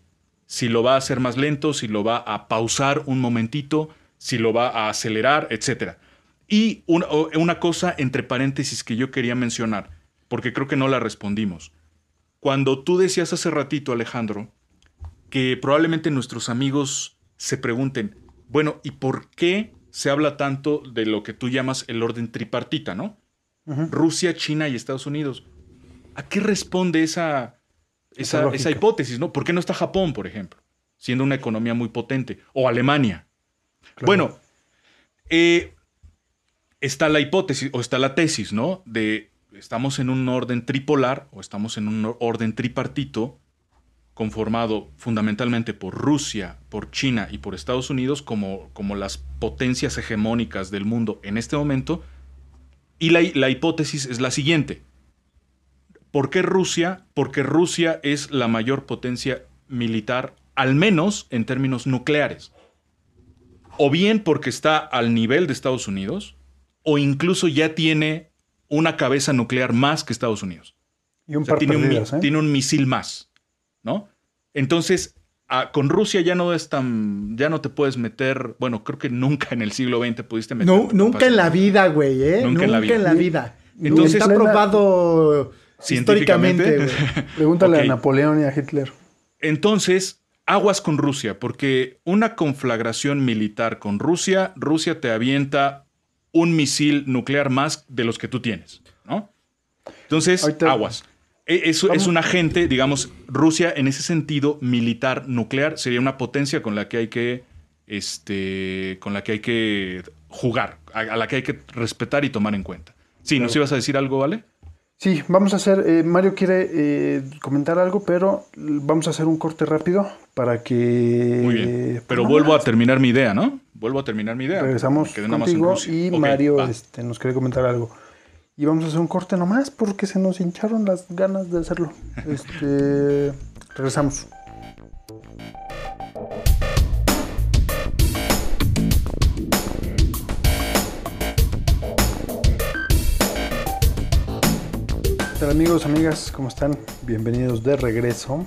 Speaker 2: Si lo va a hacer más lento, si lo va a pausar un momentito, si lo va a acelerar, etc. Y una cosa entre paréntesis que yo quería mencionar, porque creo que no la respondimos. Cuando tú decías hace ratito, Alejandro, que probablemente nuestros amigos se pregunten, bueno, ¿y por qué se habla tanto de lo que tú llamas el orden tripartita, ¿no? Rusia, China y Estados Unidos. ¿A qué responde esa,
Speaker 7: Esa
Speaker 2: esa,
Speaker 7: lógica.
Speaker 2: esa hipótesis, ¿no? ¿Por qué no está Japón, por ejemplo? Siendo una economía muy potente. O Alemania. Bueno, eh, está la hipótesis o está la tesis, ¿no? De estamos en un orden tripolar o estamos en un orden tripartito conformado fundamentalmente por Rusia, por China y por Estados Unidos como, como las potencias hegemónicas del mundo en este momento. Y la, la hipótesis es la siguiente. ¿Por qué Rusia? Porque Rusia es la mayor potencia militar, al menos en términos nucleares. O bien porque está al nivel de Estados Unidos, o incluso ya tiene una cabeza nuclear más que Estados Unidos.
Speaker 7: Y un
Speaker 2: O sea,
Speaker 7: par
Speaker 2: tiene, un,
Speaker 7: ¿eh?
Speaker 2: tiene un misil más, ¿no? Entonces, a- con Rusia ya no es tan, ya no te puedes meter, bueno, creo que nunca en el siglo XX pudiste meter.
Speaker 8: No, nunca en la vida, güey, ¿eh?
Speaker 2: Nunca en la vida.
Speaker 8: vida.
Speaker 2: Entonces-
Speaker 8: está probado históricamente.
Speaker 7: Pregúntale a Napoleón y a Hitler.
Speaker 2: Entonces, aguas con Rusia, porque una conflagración militar con Rusia, Rusia te avienta un misil nuclear más de los que tú tienes, ¿no? Entonces,
Speaker 7: Ahorita-
Speaker 2: aguas. E- Es, un agente, digamos, Rusia en ese sentido militar nuclear sería una potencia con la que hay que, este, con la que hay que jugar, a, a la que hay que respetar y tomar en cuenta. Sí, ¿nos ibas a decir algo, vale?
Speaker 7: Sí, vamos a hacer. eh, Mario quiere eh, comentar algo, pero vamos a hacer un corte rápido para que.
Speaker 2: Muy bien.
Speaker 7: pues,
Speaker 2: Pero
Speaker 7: no
Speaker 2: vuelvo a terminar mi idea, ¿no? Vuelvo a terminar mi idea.
Speaker 7: Regresamos contigo y Mario este, nos quiere comentar algo. Y vamos a hacer un corte nomás porque se nos hincharon las ganas de hacerlo. Este, regresamos. ¿Qué tal amigos, amigas? ¿Cómo están? Bienvenidos de regreso.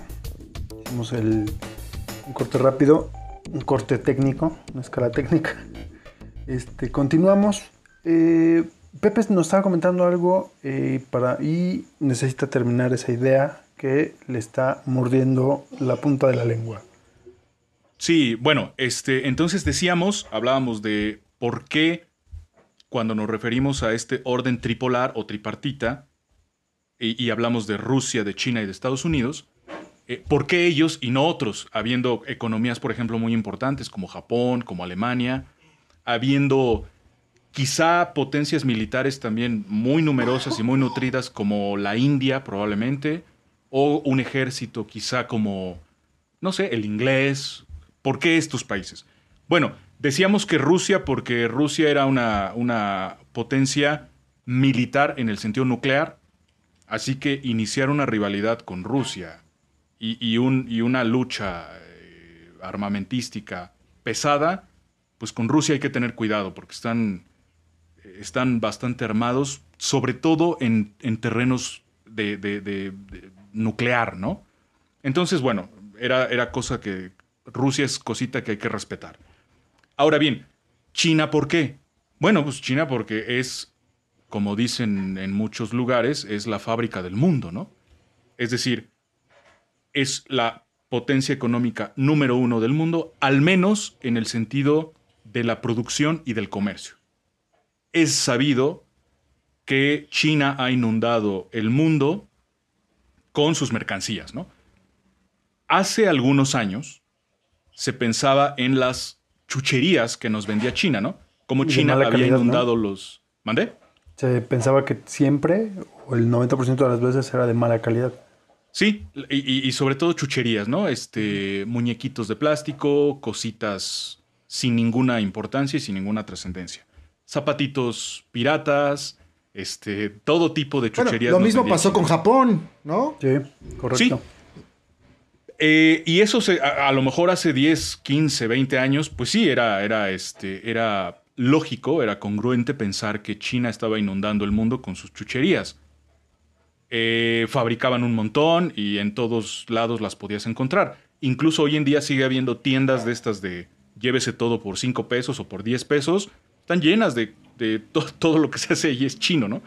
Speaker 7: Hicimos el, un corte rápido, un corte técnico, una escala técnica. Este, continuamos. Eh, Pepe nos estaba comentando algo eh, para, y necesita terminar esa idea que le está mordiendo la punta de la lengua.
Speaker 2: Sí, bueno, este, entonces decíamos, hablábamos de por qué cuando nos referimos a este orden tripolar o tripartita, y, hablamos de Rusia, de China y de Estados Unidos, eh, ¿por qué ellos y no otros, habiendo economías, por ejemplo, muy importantes como Japón, como Alemania, habiendo quizá potencias militares también muy numerosas y muy nutridas como la India probablemente, o un ejército quizá como, no sé, el inglés. ¿Por qué estos países? Bueno, decíamos que Rusia porque Rusia era una, una potencia militar en el sentido nuclear, así que iniciar una rivalidad con Rusia y, y un- y una lucha eh, armamentística pesada, pues con Rusia hay que tener cuidado porque están, están bastante armados, sobre todo en, en terrenos de, de- nuclear, ¿no? Entonces, bueno, era, era cosa que Rusia es cosita que hay que respetar. Ahora bien, China, ¿por qué? Bueno, pues China porque es, como dicen en muchos lugares, es la fábrica del mundo, ¿no? Es decir, es la potencia económica número uno del mundo, al menos en el sentido de la producción y del comercio. Es sabido que China ha inundado el mundo con sus mercancías, ¿no? Hace algunos años se pensaba en las chucherías que nos vendía China, ¿no? Como China había
Speaker 7: calidad, ¿no?
Speaker 2: inundado los... ¿Mandé?
Speaker 7: Se pensaba que siempre, o el 90% de las veces, era de mala calidad.
Speaker 2: Sí, y, y- y sobre todo chucherías, ¿no? Este, muñequitos de plástico, cositas sin ninguna importancia y sin ninguna trascendencia. Zapatitos piratas, este, todo tipo de
Speaker 8: Bueno,
Speaker 2: chucherías.
Speaker 8: lo
Speaker 2: nos
Speaker 8: mismo pasó con Japón, ¿no?
Speaker 7: Sí, correcto.
Speaker 2: Eh, y eso se- a, a lo mejor hace 10, 15, 20 años, pues sí, era, era, este, era lógico, era congruente pensar que China estaba inundando el mundo con sus chucherías. Eh, fabricaban un montón y en todos lados las podías encontrar. Incluso hoy en día sigue habiendo tiendas de estas de llévese todo por 5 pesos o por 10 pesos. Están llenas de, de to- todo lo que se hace ahí es chino, ¿no?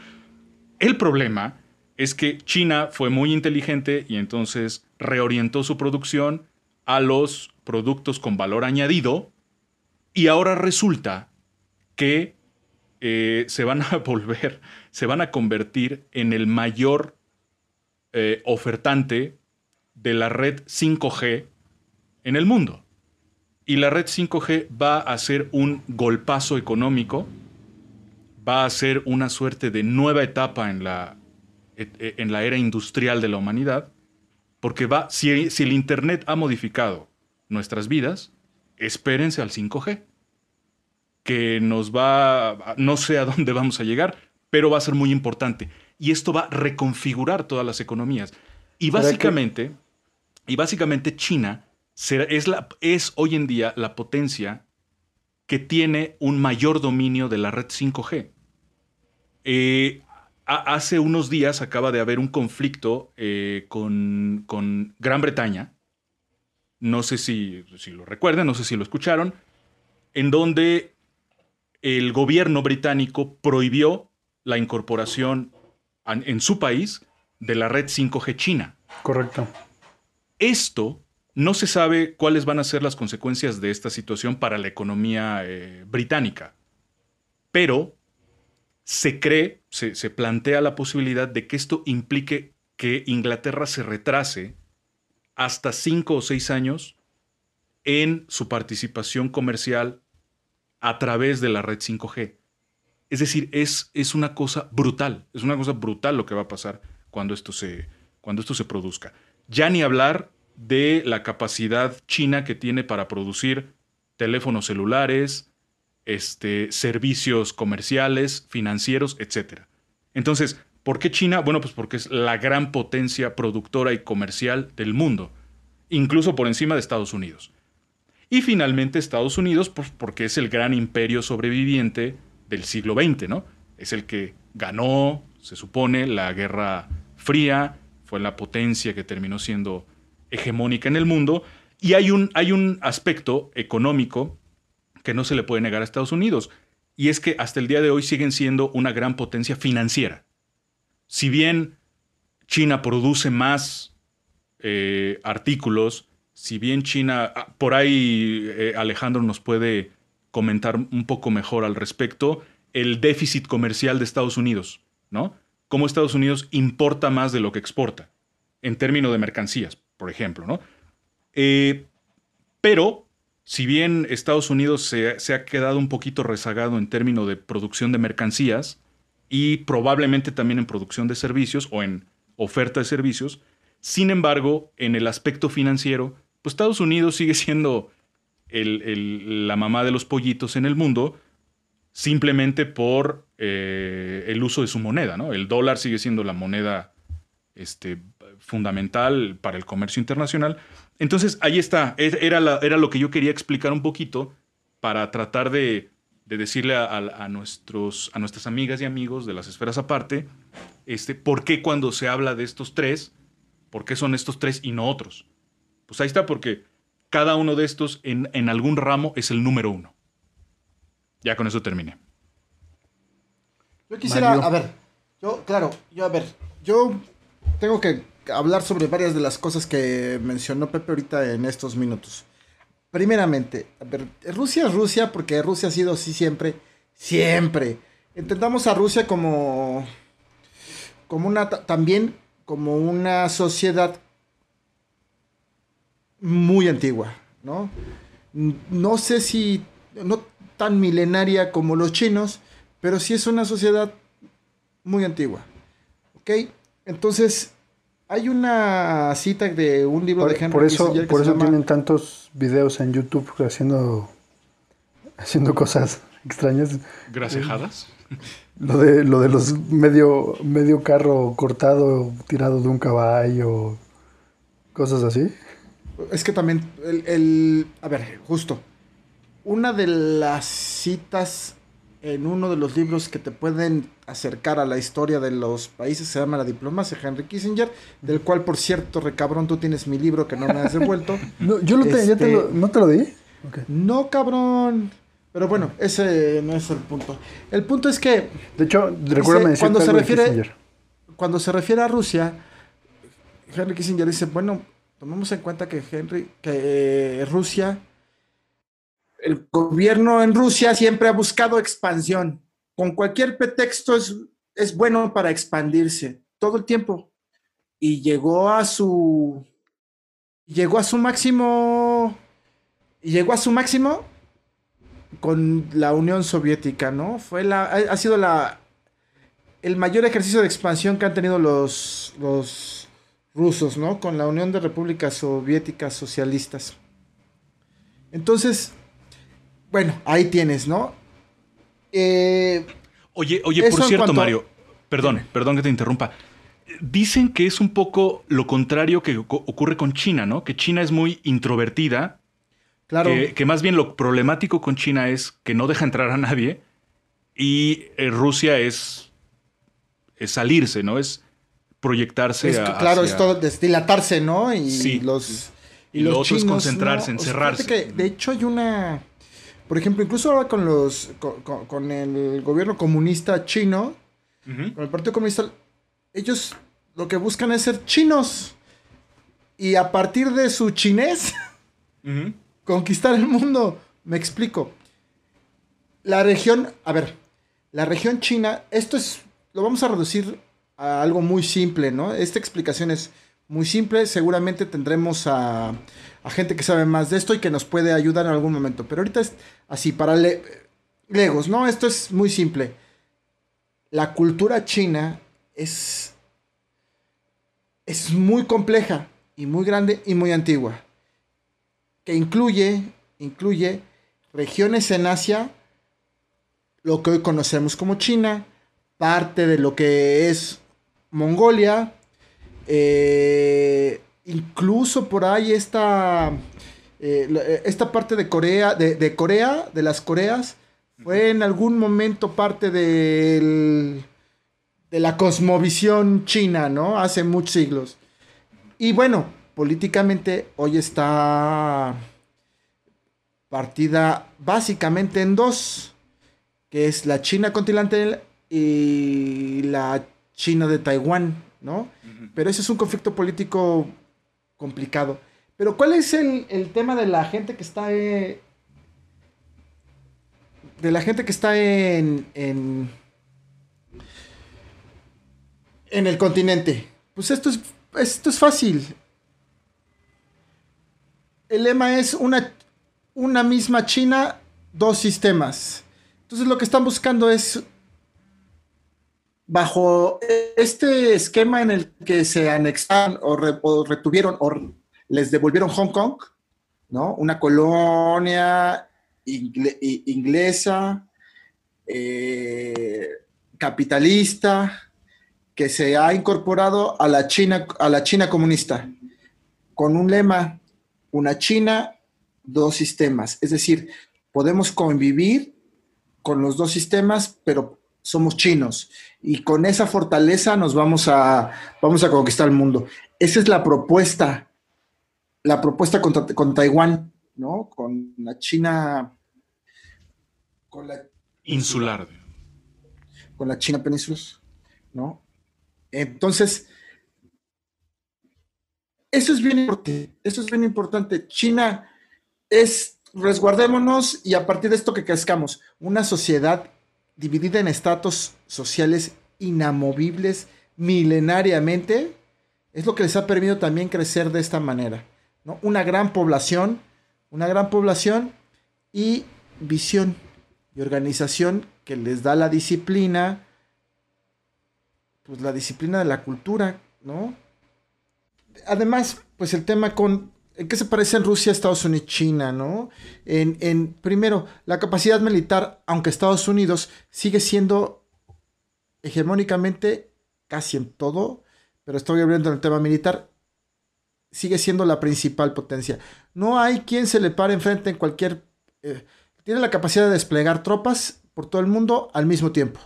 Speaker 2: El problema es que China fue muy inteligente y entonces reorientó su producción a los productos con valor añadido y ahora resulta que eh, se van a volver, se van a convertir en el mayor eh, ofertante de la red 5G en el mundo. Y la red 5G va a ser un golpazo económico, va a ser una suerte de nueva etapa en la, e- e- en la era industrial de la humanidad, porque va, si, si el Internet ha modificado nuestras vidas, espérense al 5G, que nos va, no sé a dónde vamos a llegar, pero va a ser muy importante. Y esto va a reconfigurar todas las economías. Y
Speaker 7: ¿Será que-
Speaker 2: básicamente, y básicamente China es, la, es hoy en día la potencia que tiene un mayor dominio de la red 5G. Eh, hace unos días acaba de haber un conflicto eh, con, con Gran Bretaña. No sé si, si lo recuerdan, no sé si lo escucharon, en donde el gobierno británico prohibió la incorporación en su país de la red 5G china.
Speaker 7: Correcto.
Speaker 2: Esto no se sabe cuáles van a ser las consecuencias de esta situación para la economía eh, británica, pero se cree, se, se plantea la posibilidad de que esto implique que Inglaterra se retrase hasta cinco o seis años en su participación comercial a través de la red 5G. Es decir, es, es una cosa brutal, es una cosa brutal lo que va a pasar cuando esto se, cuando esto se produzca. Ya ni hablar de la capacidad china que tiene para producir teléfonos celulares, este, servicios comerciales, financieros, etc. Entonces, ¿por qué China? Bueno, pues porque es la gran potencia productora y comercial del mundo, incluso por encima de Estados Unidos. Y finalmente Estados Unidos, pues porque es el gran imperio sobreviviente del siglo XX, ¿no? Es el que ganó, se supone, la Guerra Fría, fue la potencia que terminó siendo hegemónica en el mundo. Y hay un, hay un aspecto económico que no se le puede negar a Estados Unidos, y es que hasta el día de hoy siguen siendo una gran potencia financiera. Si bien China produce más eh, artículos, si bien China, ah, por ahí eh, Alejandro nos puede comentar un poco mejor al respecto, el déficit comercial de Estados Unidos, ¿no? Cómo Estados Unidos importa más de lo que exporta, en términos de mercancías, por ejemplo, ¿no? Eh, pero, si bien Estados Unidos se, ha quedado un poquito rezagado en términos de producción de mercancías y probablemente también en producción de servicios o en oferta de servicios, sin embargo, en el aspecto financiero, pues Estados Unidos sigue siendo la mamá de los pollitos en el mundo simplemente por eh, el uso de su moneda, ¿no? El dólar sigue siendo la moneda este, fundamental para el comercio internacional. Entonces, ahí está, era, la- era lo que yo quería explicar un poquito para tratar de, de decirle a, a- a nuestros, a nuestras amigas y amigos de las esferas aparte, este, por qué cuando se habla de estos tres, por qué son estos tres y no otros. Pues ahí está, porque cada uno de estos en, en algún ramo es el número uno. Ya con eso terminé.
Speaker 8: Yo quisiera,
Speaker 7: Mario.
Speaker 8: a ver, yo, claro, yo, a ver, yo tengo que hablar sobre varias de las cosas que mencionó Pepe ahorita en estos minutos. Primeramente, Rusia es Rusia porque Rusia ha sido así siempre, siempre. Entendamos a Rusia como, como una, ta- también como una sociedad muy antigua, ¿no? No sé si, no tan milenaria como los chinos, pero sí es una sociedad muy antigua, ¿ok? Entonces, hay una cita de un libro de
Speaker 7: Por,
Speaker 8: Henry
Speaker 7: por eso,
Speaker 8: Kissinger que
Speaker 7: por
Speaker 8: se
Speaker 7: eso
Speaker 8: llama-
Speaker 7: tienen tantos videos en YouTube haciendo, haciendo cosas extrañas.
Speaker 2: ¿Gracejadas?
Speaker 7: Lo de, lo de los medio, medio carro cortado, tirado de un caballo, cosas así.
Speaker 8: Es que también, el, el- a ver, justo, una de las citas en uno de los libros que te pueden acercar a la historia de los países se llama La diplomacia de Henry Kissinger, del cual, por cierto, recabrón, tú tienes mi libro que no me has devuelto.
Speaker 7: No, yo lo te- ya te
Speaker 8: Este-
Speaker 7: lo- ¿No te lo di?
Speaker 8: No, cabrón. Pero bueno, ese no es el punto. El punto es que
Speaker 7: De hecho, recuérdame decirte
Speaker 8: cuando se
Speaker 7: de
Speaker 8: refiere-
Speaker 7: Kissinger.
Speaker 8: cuando se refiere a Rusia, Henry Kissinger dice, bueno, tomemos en cuenta que Henry, que eh, Rusia, el gobierno en Rusia siempre ha buscado expansión. Con cualquier pretexto es, es bueno para expandirse todo el tiempo. Y llegó a su llegó a su máximo llegó a su máximo con la Unión Soviética, ¿no? Fue la ha sido la el mayor ejercicio de expansión que han tenido los, los rusos, ¿no? Con la Unión de Repúblicas Soviéticas Socialistas. Entonces, bueno, ahí tienes, ¿no? Eh,
Speaker 2: Oye, oye, por cierto,
Speaker 8: cuanto-
Speaker 2: Mario, perdón, perdón que te interrumpa. Dicen que es un poco lo contrario que ocu- ocurre con China, ¿no? Que China es muy introvertida,
Speaker 8: claro,
Speaker 2: que, que más bien lo problemático con China es que no deja entrar a nadie y eh, Rusia es, es salirse, ¿no? Es proyectarse
Speaker 8: es,
Speaker 2: a-
Speaker 8: claro,
Speaker 2: hacia-
Speaker 8: es todo destilatarse, ¿no? Y
Speaker 2: Sí.
Speaker 8: los
Speaker 2: Y lo otro es concentrarse,
Speaker 8: ¿no? O sea,
Speaker 2: encerrarse.
Speaker 8: que, de hecho, hay una. Por ejemplo, incluso ahora con los. con, el gobierno comunista chino, con el Partido Comunista, ellos lo que buscan es ser chinos. Y a partir de su chinés, conquistar el mundo. Me explico. La región, a ver, la región china, esto es, lo vamos a reducir a algo muy simple, ¿no? Esta explicación es muy simple, seguramente tendremos a, gente que sabe más de esto y que nos puede ayudar en algún momento, pero ahorita es así, para le- legos, ¿no? Esto es muy simple. La cultura china es, es muy compleja y muy grande y muy antigua que incluye, incluye regiones en Asia, lo que hoy conocemos como China, parte de lo que es Mongolia, eh, incluso por ahí esta, eh, eh, esta parte de Corea, de, de Corea, de las Coreas, fue en algún momento parte del, de la cosmovisión china, ¿no? Hace muchos siglos. Y bueno, políticamente hoy está partida básicamente en dos, que es la China continental y la China de Taiwán, ¿no? Pero ese es un conflicto político complicado. Pero ¿cuál es el, el tema de la gente que está eh, de la gente que está en, en en el continente? Pues esto es esto es fácil. El lema es una, una misma China, dos sistemas. Entonces lo que están buscando es, bajo este esquema en el que se anexaron o, re- o retuvieron o les devolvieron Hong Kong, ¿no? Una colonia inglesa, eh, capitalista, que se ha incorporado a la China, a la China comunista, con un lema, una China, dos sistemas. Es decir, podemos convivir con los dos sistemas, pero somos chinos. Y con esa fortaleza nos vamos a, vamos a conquistar el mundo. Esa es la propuesta, la propuesta contra- con Taiwán, ¿no? Con la China, con la
Speaker 2: Insular.
Speaker 8: con la China península, ¿no? Entonces, eso es bien importante. Eso es bien importante. China es, resguardémonos y a partir de esto que crezcamos, una sociedad dividida en estatus sociales inamovibles milenariamente, es lo que les ha permitido también crecer de esta manera. ¿no? Una gran población, una gran población y visión y organización que les da la disciplina, pues la disciplina de la cultura, ¿no? Además, pues el tema con ¿En qué se parecen Rusia, Estados Unidos, China, no? En, en, primero, la capacidad militar, aunque Estados Unidos sigue siendo hegemónicamente casi en todo, pero estoy hablando del tema militar, sigue siendo la principal potencia. No hay quien se le pare enfrente en cualquier... Eh, tiene la capacidad de desplegar tropas por todo el mundo al mismo tiempo,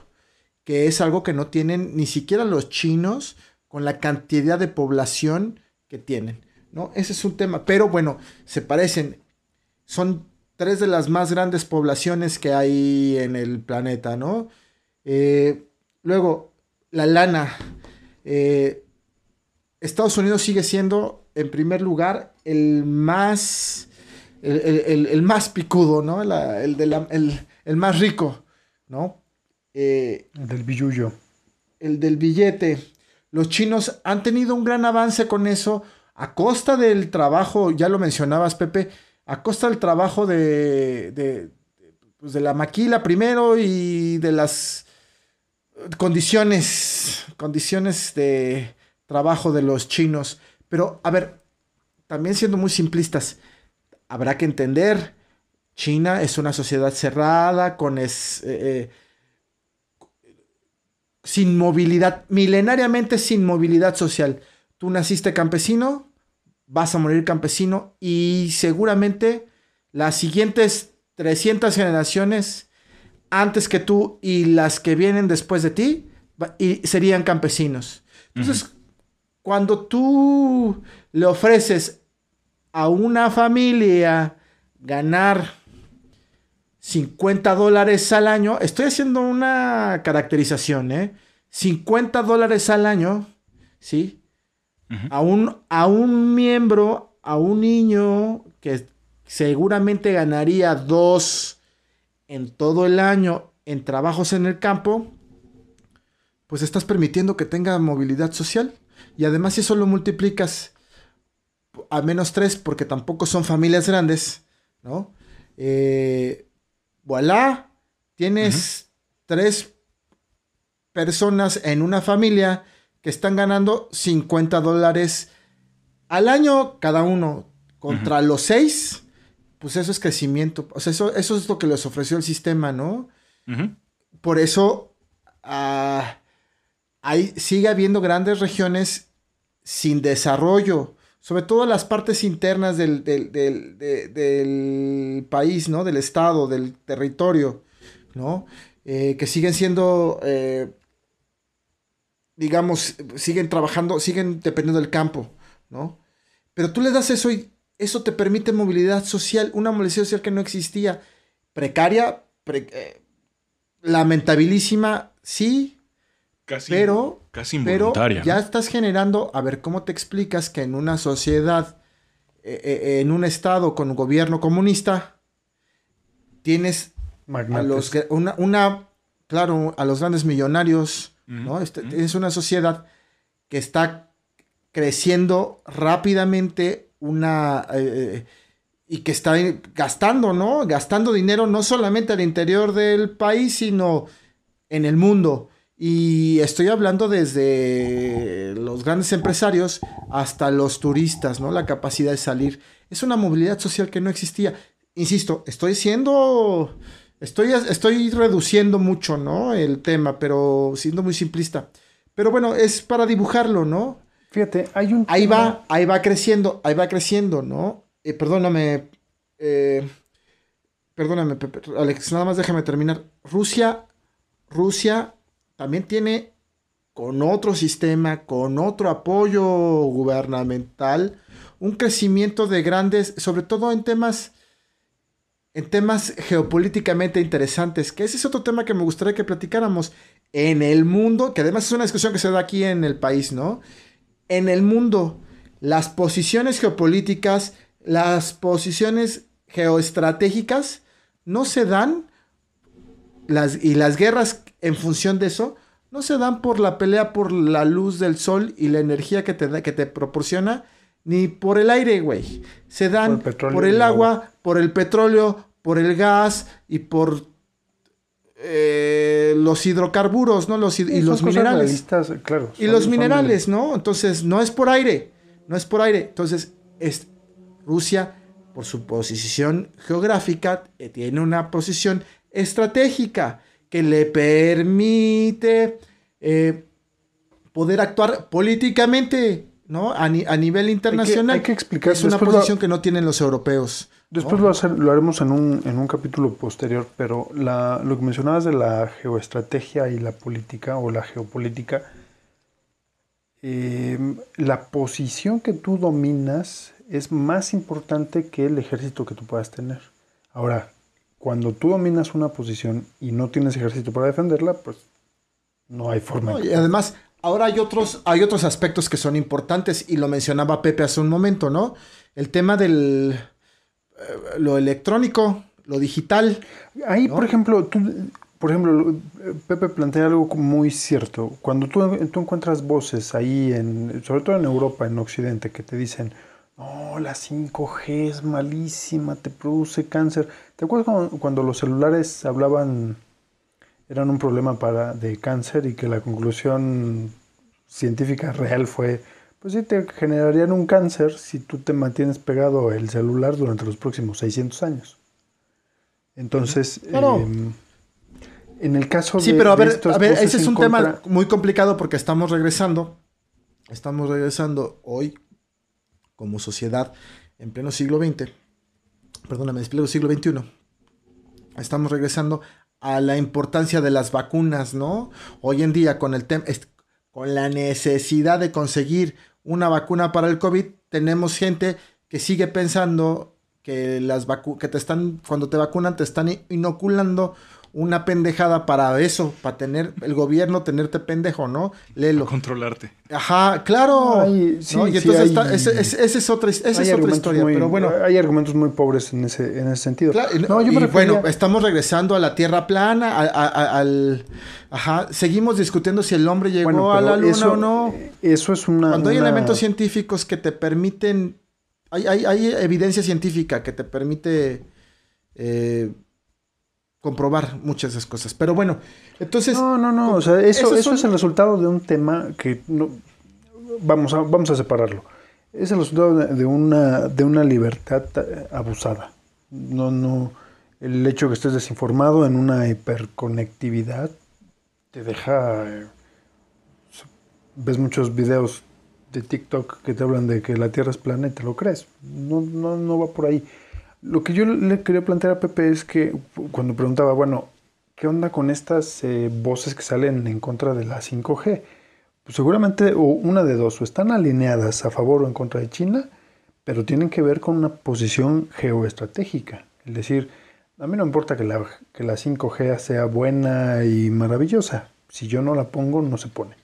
Speaker 8: que es algo que no tienen ni siquiera los chinos con la cantidad de población que tienen. ¿No? Ese es un tema. Pero bueno, se parecen. Son tres de las más grandes poblaciones que hay en el planeta, ¿no? Eh, luego, la lana. Eh, Estados Unidos sigue siendo, en primer lugar, el más. El, más picudo, ¿no? el, el, más rico, ¿no?
Speaker 7: Eh, el del billullo.
Speaker 8: El del billete. Los chinos han tenido un gran avance con eso a costa del trabajo, ya lo mencionabas, Pepe, a costa del trabajo de, de, pues de la maquila primero y de las condiciones, condiciones de trabajo de los chinos. Pero, a ver, también siendo muy simplistas, habrá que entender, China es una sociedad cerrada, con es, eh, eh, sin movilidad, milenariamente sin movilidad social tú naciste campesino, vas a morir campesino y seguramente las siguientes 300 generaciones antes que tú y las que vienen después de ti serían campesinos. Entonces, cuando tú le ofreces a una familia ganar 50 dólares al año, estoy haciendo una caracterización, ¿eh? 50 dólares al año, ¿sí? A, un, a un miembro, a un niño que seguramente ganaría dos en todo el año en trabajos en el campo, pues estás permitiendo que tenga movilidad social. Y además si eso lo multiplicas a menos tres, porque tampoco son familias grandes, ¿no? Eh, voilà, tienes tres personas en una familia que están ganando 50 dólares al año cada uno contra los seis, pues eso es crecimiento. O sea, eso, eso es lo que les ofreció el sistema, ¿no? Por eso ah, sigue habiendo grandes regiones sin desarrollo, sobre todo las partes internas del, del, país, ¿no? Del estado, del territorio, ¿no? Eh, que siguen siendo eh, digamos, siguen trabajando, siguen dependiendo del campo, ¿no? Pero tú le das eso y eso te permite movilidad social, una movilidad social que no existía, precaria, eh, lamentabilísima, sí,
Speaker 2: casi,
Speaker 8: pero,
Speaker 2: casi
Speaker 8: pero ya estás generando, a ver, ¿cómo te explicas que en una sociedad, eh, eh, en un estado con un gobierno comunista, tienes a los, una, una, claro, a los grandes millonarios, ¿no? Este, es una sociedad que está creciendo rápidamente una... Eh, y que está gastando, ¿no? Gastando dinero no solamente al interior del país, sino en el mundo. Y estoy hablando desde los grandes empresarios hasta los turistas, ¿no? La capacidad de salir. Es una movilidad social que no existía. Insisto, estoy siendo Estoy, estoy reduciendo mucho, ¿no? El tema, pero siendo muy simplista. Pero bueno, es para dibujarlo, ¿no?
Speaker 7: Fíjate, hay un...
Speaker 8: Ahí va, ahí va creciendo, ahí va creciendo, ¿no? Eh, perdóname, eh, perdóname, Alex, nada más déjame terminar. Rusia, Rusia también tiene con otro sistema, con otro apoyo gubernamental, un crecimiento de grandes, sobre todo en temas en temas geopolíticamente interesantes, que ese es otro tema que me gustaría que platicáramos. En el mundo, que además es una discusión que se da aquí en el país, ¿no? En el mundo, las posiciones geopolíticas, las posiciones geoestratégicas no se dan las, y las guerras en función de eso no se dan por la pelea por la luz del sol y la energía que te, da- que te proporciona, ni por el aire, güey. Se dan
Speaker 7: Por el petróleo
Speaker 8: agua,
Speaker 7: agua.
Speaker 8: por el petróleo, por el gas y por eh, los hidrocarburos, ¿no? Los, hid- y los minerales.
Speaker 7: claro.
Speaker 8: Y los minerales, ¿no? Entonces, no es por aire, no es por aire. Entonces, es, Rusia, por su posición geográfica, eh, tiene una posición estratégica que le permite eh, poder actuar políticamente, ¿no? A, ni- a nivel internacional.
Speaker 7: hay que explicar,
Speaker 8: Es una
Speaker 7: lo-
Speaker 8: posición que no tienen los europeos.
Speaker 7: Después lo, hacer- lo haremos en un, en un capítulo posterior, pero la, lo que mencionabas de la geoestrategia y la política o la geopolítica, eh, la posición que tú dominas es más importante que el ejército que tú puedas tener. Ahora, cuando tú dominas una posición y no tienes ejército para defenderla, pues no hay forma.
Speaker 8: No, y
Speaker 7: que-
Speaker 8: además, ahora hay otros, hay otros aspectos que son importantes y lo mencionaba Pepe hace un momento, ¿no? El tema del eh, lo electrónico, lo digital.
Speaker 7: Ahí,
Speaker 8: ¿no?
Speaker 7: por ejemplo, tú, por ejemplo, lo- Pepe plantea algo muy cierto. Cuando tú, tú encuentras voces ahí, en, sobre todo en Europa, en Occidente, que te dicen, no, la 5G es malísima, te produce cáncer. ¿Te acuerdas cuando, cuando los celulares hablaban, eran un problema para, de cáncer y que la conclusión científica real fue, pues sí, te generarían un cáncer si tú te mantienes pegado el celular durante los próximos 600 años. Entonces,
Speaker 8: Claro.
Speaker 7: em, en el caso
Speaker 8: Sí,
Speaker 7: de-
Speaker 8: pero a ver, a ese es un tema muy complicado porque estamos regresando, estamos regresando hoy como sociedad en pleno siglo XX, perdóname, en pleno siglo XXI, estamos regresando a la importancia de las vacunas, ¿no? Hoy en día con el tema, con la necesidad de conseguir una vacuna para el COVID, tenemos gente que sigue pensando que las vacu que te están cuando te vacunan te están inoculando una pendejada para eso, para tener el gobierno tenerte pendejo, ¿no? Léelo.
Speaker 2: Controlarte.
Speaker 8: Ajá, claro.
Speaker 7: Ay, sí,
Speaker 8: ¿no? Y
Speaker 7: sí
Speaker 8: entonces
Speaker 7: hay-
Speaker 8: está, ese, ese- ese es otra, esa es otra
Speaker 7: argumentos
Speaker 8: historia,
Speaker 7: muy-
Speaker 8: pero bueno.
Speaker 7: Hay argumentos muy pobres en ese, en ese sentido.
Speaker 8: Claro,
Speaker 7: no, yo me
Speaker 8: y
Speaker 7: refería-
Speaker 8: bueno, estamos regresando a la tierra plana, a- a- a- al, ajá, seguimos discutiendo si el hombre llegó
Speaker 7: bueno,
Speaker 8: a la luna
Speaker 7: eso,
Speaker 8: o no.
Speaker 7: Eso es una.
Speaker 8: Cuando hay
Speaker 7: una-
Speaker 8: elementos científicos que te permiten, hay, hay, hay evidencia científica que te permite eh, comprobar muchas de esas cosas. Pero bueno, entonces...
Speaker 7: No, no, no. O sea, eso, eso
Speaker 8: son-
Speaker 7: es el resultado de un tema que no. Vamos a, vamos a separarlo. Es el resultado de, de una, de una libertad eh, abusada. No, no. El hecho que estés desinformado en una hiperconectividad te deja. eh, ves muchos videos de TikTok que te hablan de que la Tierra es plana y te lo crees. No, no, no va por ahí. Lo que yo le quería plantear a Pepe es que cuando preguntaba, bueno, ¿qué onda con estas eh, voces que salen en contra de la 5G? Pues seguramente, o una de dos, o están alineadas a favor o en contra de China, pero tienen que ver con una posición geoestratégica. Es decir, a mí no importa que la, que la 5G sea buena y maravillosa. Si yo no la pongo, no se pone.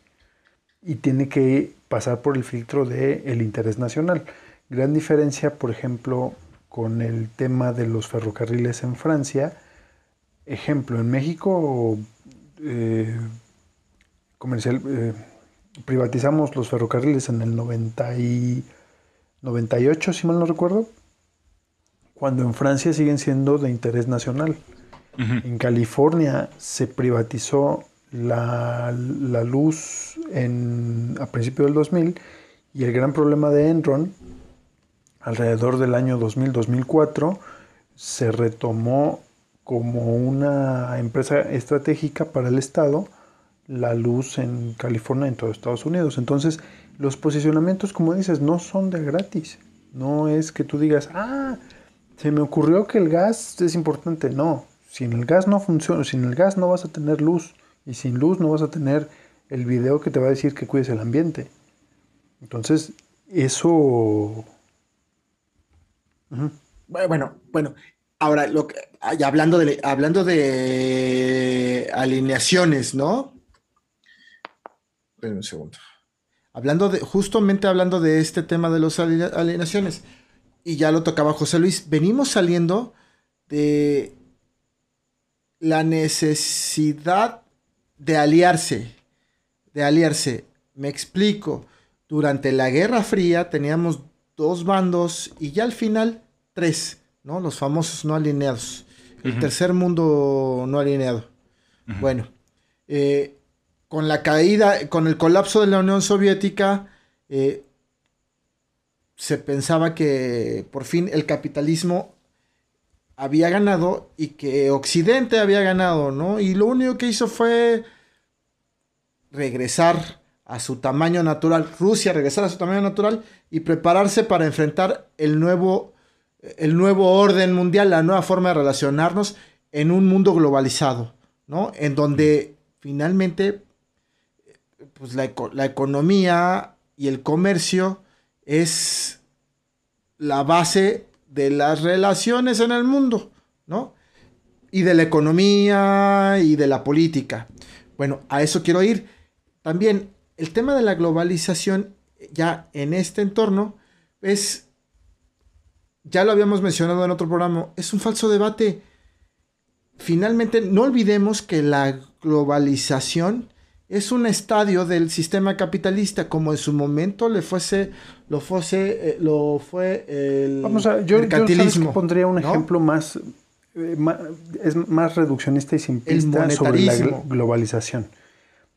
Speaker 7: Y tiene que pasar por el filtro del el interés nacional. Gran diferencia, por ejemplo, con el tema de los ferrocarriles en Francia. Ejemplo, en México eh, comercial, eh, privatizamos los ferrocarriles en el 90 y 98, si mal no recuerdo, cuando en Francia siguen siendo de interés nacional. En California se privatizó la, la luz en, a principios del 2000 y el gran problema de Enron alrededor del año 2000-2004 se retomó como una empresa estratégica para el Estado la luz en California en todo Estados Unidos. Entonces, los posicionamientos, como dices, no son de gratis. No es que tú digas, ah, se me ocurrió que el gas es importante. No, sin el gas no funciona, sin el gas no vas a tener luz. Y sin luz no vas a tener el video que te va a decir que cuides el ambiente. Entonces, eso
Speaker 8: Bueno, bueno. Ahora, lo que, hablando, de, hablando de alineaciones, ¿no? Esperen un segundo. hablando de, justamente hablando de este tema de las alienaciones, y ya lo tocaba José Luis, venimos saliendo de la necesidad de aliarse, de aliarse. Me explico, durante la Guerra Fría teníamos dos bandos y ya al final tres, ¿no? Los famosos no alineados. El tercer mundo no alineado. Bueno, eh, con la caída, con el colapso de la Unión Soviética, eh, se pensaba que por fin el capitalismo había ganado y que Occidente había ganado, ¿no? Y lo único que hizo fue regresar a su tamaño natural, Rusia regresar a su tamaño natural y prepararse para enfrentar el nuevo, el nuevo orden mundial, la nueva forma de relacionarnos en un mundo globalizado, ¿no? En donde finalmente pues la, la economía y el comercio es la base de las relaciones en el mundo, ¿no? Y de la economía y de la política. Bueno, a eso quiero ir. También el tema de la globalización ya en este entorno es, ya lo habíamos mencionado en otro programa, es un falso debate. Finalmente, no olvidemos que la globalización es un estadio del sistema capitalista, como en su momento le fuese, lo fuese, eh, lo fue el
Speaker 7: Vamos a, yo, yo pondría un ejemplo más, eh, más, es más reduccionista y simplista sobre la globalización.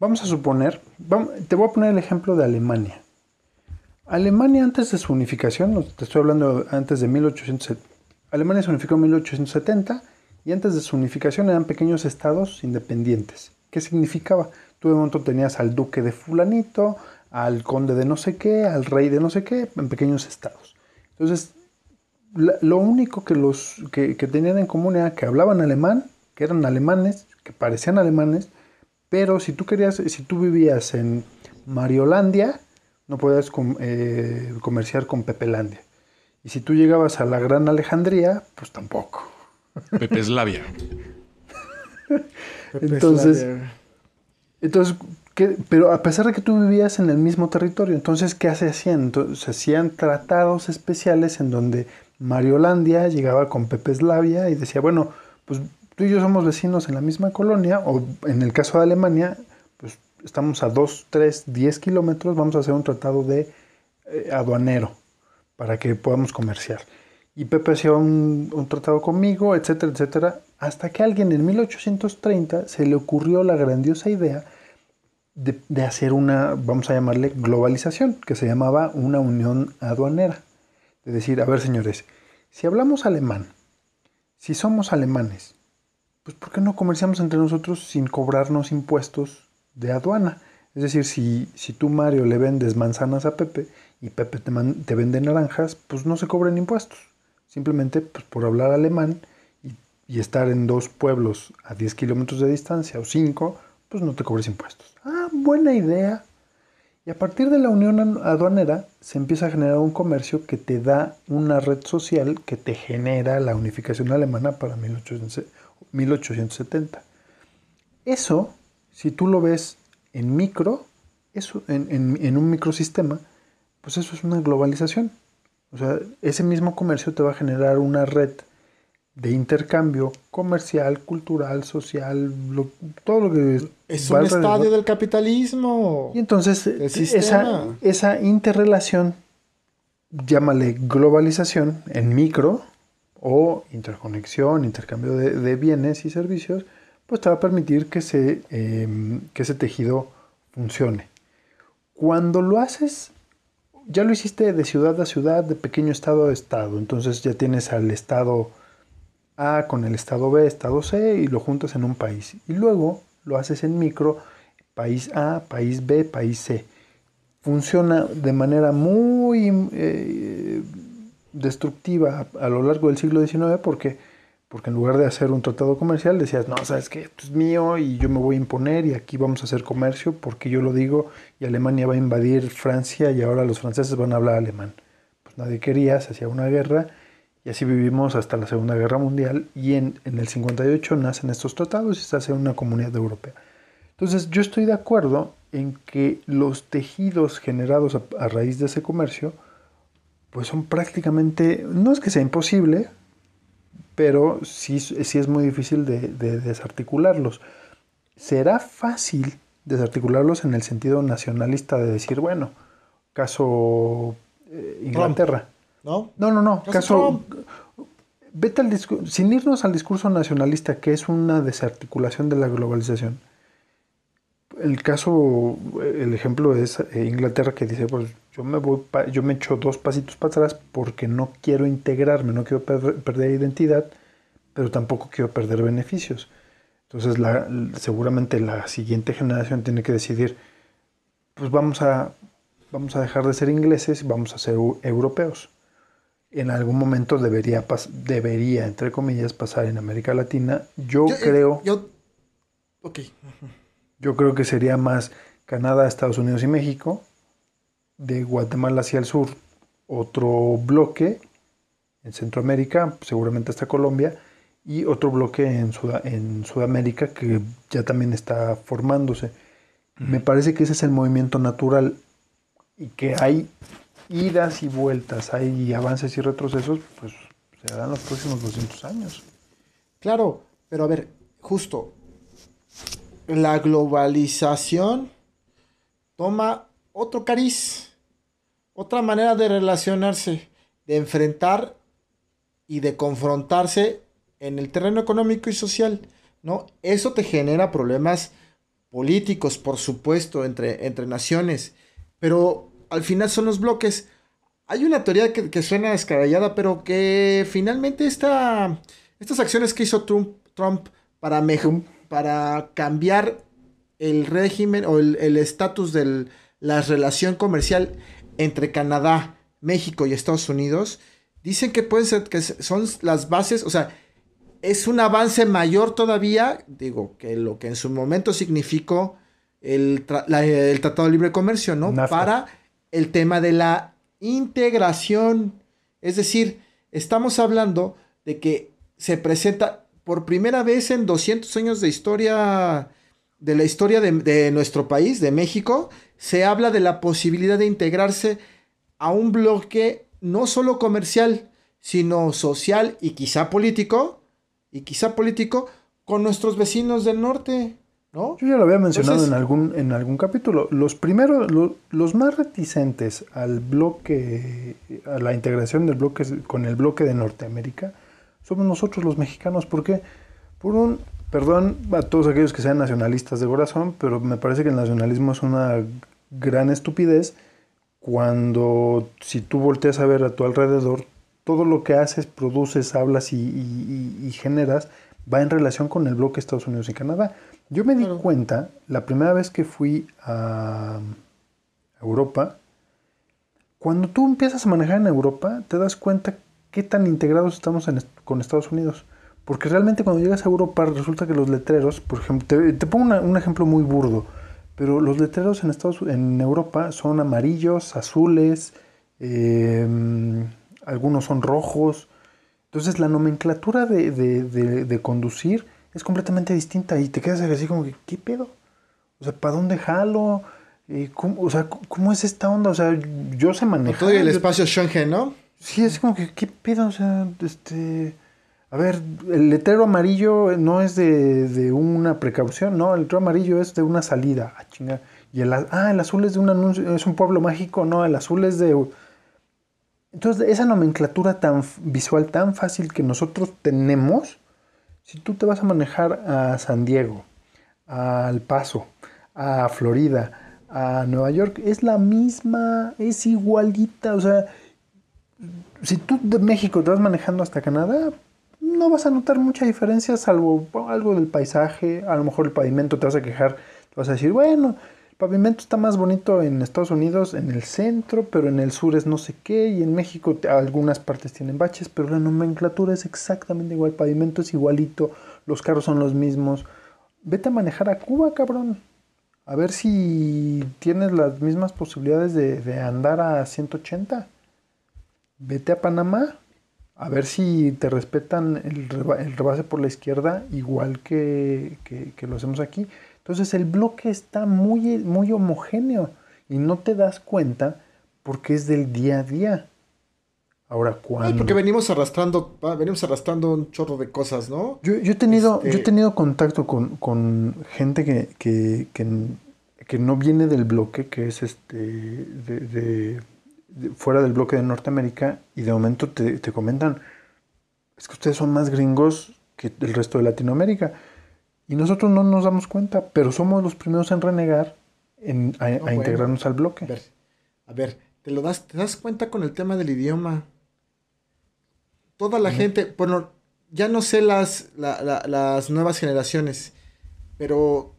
Speaker 7: Vamos a suponer, te voy a poner el ejemplo de Alemania. Alemania antes de su unificación, te estoy hablando antes de 1870, Alemania se unificó en 1870 y antes de su unificación eran pequeños estados independientes. ¿Qué significaba? Tú de momento tenías al duque de fulanito, al conde de no sé qué, al rey de no sé qué, en pequeños estados. Entonces, lo único que, los, que, tenían en común era que hablaban alemán, que eran alemanes, que parecían alemanes, pero si tú querías, si tú vivías en Mariolandia, no podías eh, comerciar con Pepelandia. Y si tú llegabas a la Gran Alejandría, pues tampoco.
Speaker 2: Pepeslavia.
Speaker 7: Entonces, entonces, pero a pesar de que tú vivías en el mismo territorio, entonces, ¿qué se hacían? Entonces, se hacían tratados especiales en donde Mariolandia llegaba con Pepe Slavia y decía, bueno, pues tú y yo somos vecinos en la misma colonia, o en el caso de Alemania, pues estamos a 2, 3, 10 kilómetros, vamos a hacer un tratado de eh, aduanero para que podamos comerciar. Y Pepe hacía un, un, tratado conmigo, etcétera, etcétera, hasta que a alguien en 1830 se le ocurrió la grandiosa idea de, hacer una, vamos a llamarle globalización, que se llamaba una unión aduanera. De decir, a ver señores, si hablamos alemán, si somos alemanes, pues ¿por qué no comerciamos entre nosotros sin cobrarnos impuestos de aduana? Es decir, si, si tú, Mario, le vendes manzanas a Pepe y Pepe te, te vende naranjas, pues no se cobren impuestos. Simplemente pues, por hablar alemán y, estar en dos pueblos a 10 kilómetros de distancia o 5, pues no te cobres impuestos. Ah, buena idea. Y a partir de la unión aduanera se empieza a generar un comercio que te da una red social que te genera la unificación alemana para 1870. Eso, si tú lo ves en micro, eso, en, en un microsistema, pues eso es una globalización. O sea, ese mismo comercio te va a generar una red de intercambio comercial, cultural, social, todo lo que...
Speaker 8: Es un estadio del capitalismo.
Speaker 7: Y entonces esa, esa interrelación, llámale globalización en micro o interconexión, intercambio de, bienes y servicios, pues te va a permitir que, se, em, que ese tejido funcione. Cuando lo haces, ya lo hiciste de ciudad a ciudad, de pequeño estado a estado, entonces ya tienes al estado a con el estado B, estado C y lo juntas en un país. Y luego lo haces en micro, país A, país B, país C. Funciona de manera muy eh, destructiva a, lo largo del siglo XIX porque, porque en lugar de hacer un tratado comercial decías, no, sabes que es mío y yo me voy a imponer y aquí vamos a hacer comercio porque yo lo digo y Alemania va a invadir Francia y ahora los franceses van a hablar alemán. Pues nadie quería, se hacía una guerra y así vivimos hasta la Segunda Guerra Mundial y en, el 58 nacen estos tratados y se hace una comunidad europea. Entonces yo estoy de acuerdo en que los tejidos generados a raíz de ese comercio, pues son prácticamente, no es que sea imposible, pero sí, sí es muy difícil de, de desarticularlos. ¿Será fácil desarticularlos en el sentido nacionalista de decir, bueno, caso eh, Inglaterra?
Speaker 8: ¿No?
Speaker 7: No, no, no,
Speaker 8: Caso.
Speaker 7: Vete al sin irnos al discurso nacionalista, que es una desarticulación de la globalización. El caso, el ejemplo es eh, Inglaterra que dice, pues yo me voy, pa- yo me echo dos pasitos para atrás porque no quiero integrarme, no quiero per- perder identidad, pero tampoco quiero perder beneficios. Entonces, la, seguramente la siguiente generación tiene que decidir, pues vamos a, vamos a dejar de ser ingleses y vamos a ser eu- europeos. En algún momento debería, debería, entre comillas, pasar en América Latina. Yo,
Speaker 8: Yo, eh,
Speaker 7: creo,
Speaker 8: Yo. Ok.
Speaker 7: Yo creo que sería más Canadá, Estados Unidos y México. De Guatemala hacia el sur, otro bloque. En Centroamérica, seguramente hasta Colombia. Y otro bloque en, Suda- en Sudamérica que ya también está formándose. Me parece que ese es el movimiento natural y que hay idas y vueltas, hay avances y retrocesos, pues se darán los próximos 200 años.
Speaker 8: Claro, pero a ver, justo. La globalización toma otro cariz, otra manera de relacionarse, de enfrentar y de confrontarse en el terreno económico y social, ¿no? Eso te genera problemas políticos, por supuesto, entre, entre naciones, pero al final son los bloques. Hay una teoría que, suena descabellada, pero que finalmente esta, estas acciones que hizo Trump, Trump para, mej- para cambiar el régimen o el estatus de la relación comercial entre Canadá, México y Estados Unidos, dicen que pueden ser, que son las bases, o sea, es un avance mayor todavía, digo, que lo que en su momento significó el, tra- la- el Tratado de Libre Comercio, ¿no?
Speaker 7: NAFTA.
Speaker 8: Para el tema de la integración. Es decir, estamos hablando de que se presenta por primera vez en 200 años de historia, de la historia de, de nuestro país, de México, se habla de la posibilidad de integrarse a un bloque no solo comercial, sino social y quizá político, y quizá político, con nuestros vecinos del norte, ¿no?
Speaker 7: Yo ya lo había mencionado
Speaker 8: Entonces-
Speaker 7: en, algún, en algún capítulo. Los primeros, lo- los más reticentes al bloque, a la integración del bloque con el bloque de Norteamérica, somos nosotros los mexicanos. ¿Por qué? Por un, perdón a todos aquellos que sean nacionalistas de corazón, pero me parece que el nacionalismo es una gran estupidez cuando si tú volteas a ver a tu alrededor, todo lo que haces, produces, hablas y, y- y- y generas va en relación con el bloque Estados Unidos y Canadá. Yo me di
Speaker 8: Claro.
Speaker 7: cuenta la primera vez que fui a Europa, cuando tú empiezas a manejar en Europa, te das cuenta qué tan integrados estamos en con Estados Unidos. Porque realmente cuando llegas a Europa resulta que los letreros, por ejemplo, te, te pongo una- un ejemplo muy burdo, pero los letreros en, Estados, en Europa son amarillos, azules, eh, algunos son rojos. Entonces la nomenclatura de, de- de- de conducir es completamente distinta y te quedas así como que, ¿qué pedo? O sea, ¿para dónde jalo? Eh, ¿cómo, o sea, ¿cómo es esta onda? O sea, yo sé manejar.
Speaker 8: todo el espacio Schengen, ¿no?
Speaker 7: Sí, es como que, ¿qué pedo? O sea, este... A ver, el letrero amarillo no es de, de una precaución, no, el letrero amarillo es de una salida. Ah, chinga. Y el, ah, el azul es de un anuncio, es un pueblo mágico, no, el azul es de... Entonces, esa nomenclatura tan visual, tan fácil que nosotros tenemos, si tú te vas a manejar a San Diego, a El Paso, a Florida, a Nueva York, es la misma, es igualita, o sea, si tú de México te vas manejando hasta Canadá, no vas a notar mucha diferencia, salvo algo del paisaje, a lo mejor el pavimento te vas a quejar, te vas a decir, bueno, el pavimento está más bonito en Estados Unidos, en el centro, pero en el sur es no sé qué, y en México algunas partes tienen baches, pero la nomenclatura es exactamente igual, el pavimento es igualito, los carros son los mismos. Vete a manejar a Cuba, cabrón. A ver si tienes las mismas posibilidades de, de andar a 180 vete a Panamá a ver si te respetan el, reba- el rebase por la izquierda igual que, que- que lo hacemos aquí. Entonces el bloque está muy, muy homogéneo y no te das cuenta porque es del día a día. Ahora, cuando...
Speaker 8: porque venimos arrastrando, va, venimos arrastrando un chorro de cosas, ¿no?
Speaker 7: Yo, yo he tenido,
Speaker 8: Este-
Speaker 7: yo he tenido contacto con, con gente que, que, que, no viene del bloque, que es este de fuera del bloque de Norteamérica, y de momento te, te comentan, es que ustedes son más gringos que el resto de Latinoamérica. Y nosotros no nos damos cuenta, pero somos los primeros en renegar, en, a, a
Speaker 8: bueno.
Speaker 7: integrarnos al bloque.
Speaker 8: A ver, a ver, te lo das, te das cuenta con el tema del idioma. Toda la gente, bueno, ya no sé las, la- la- las nuevas generaciones, pero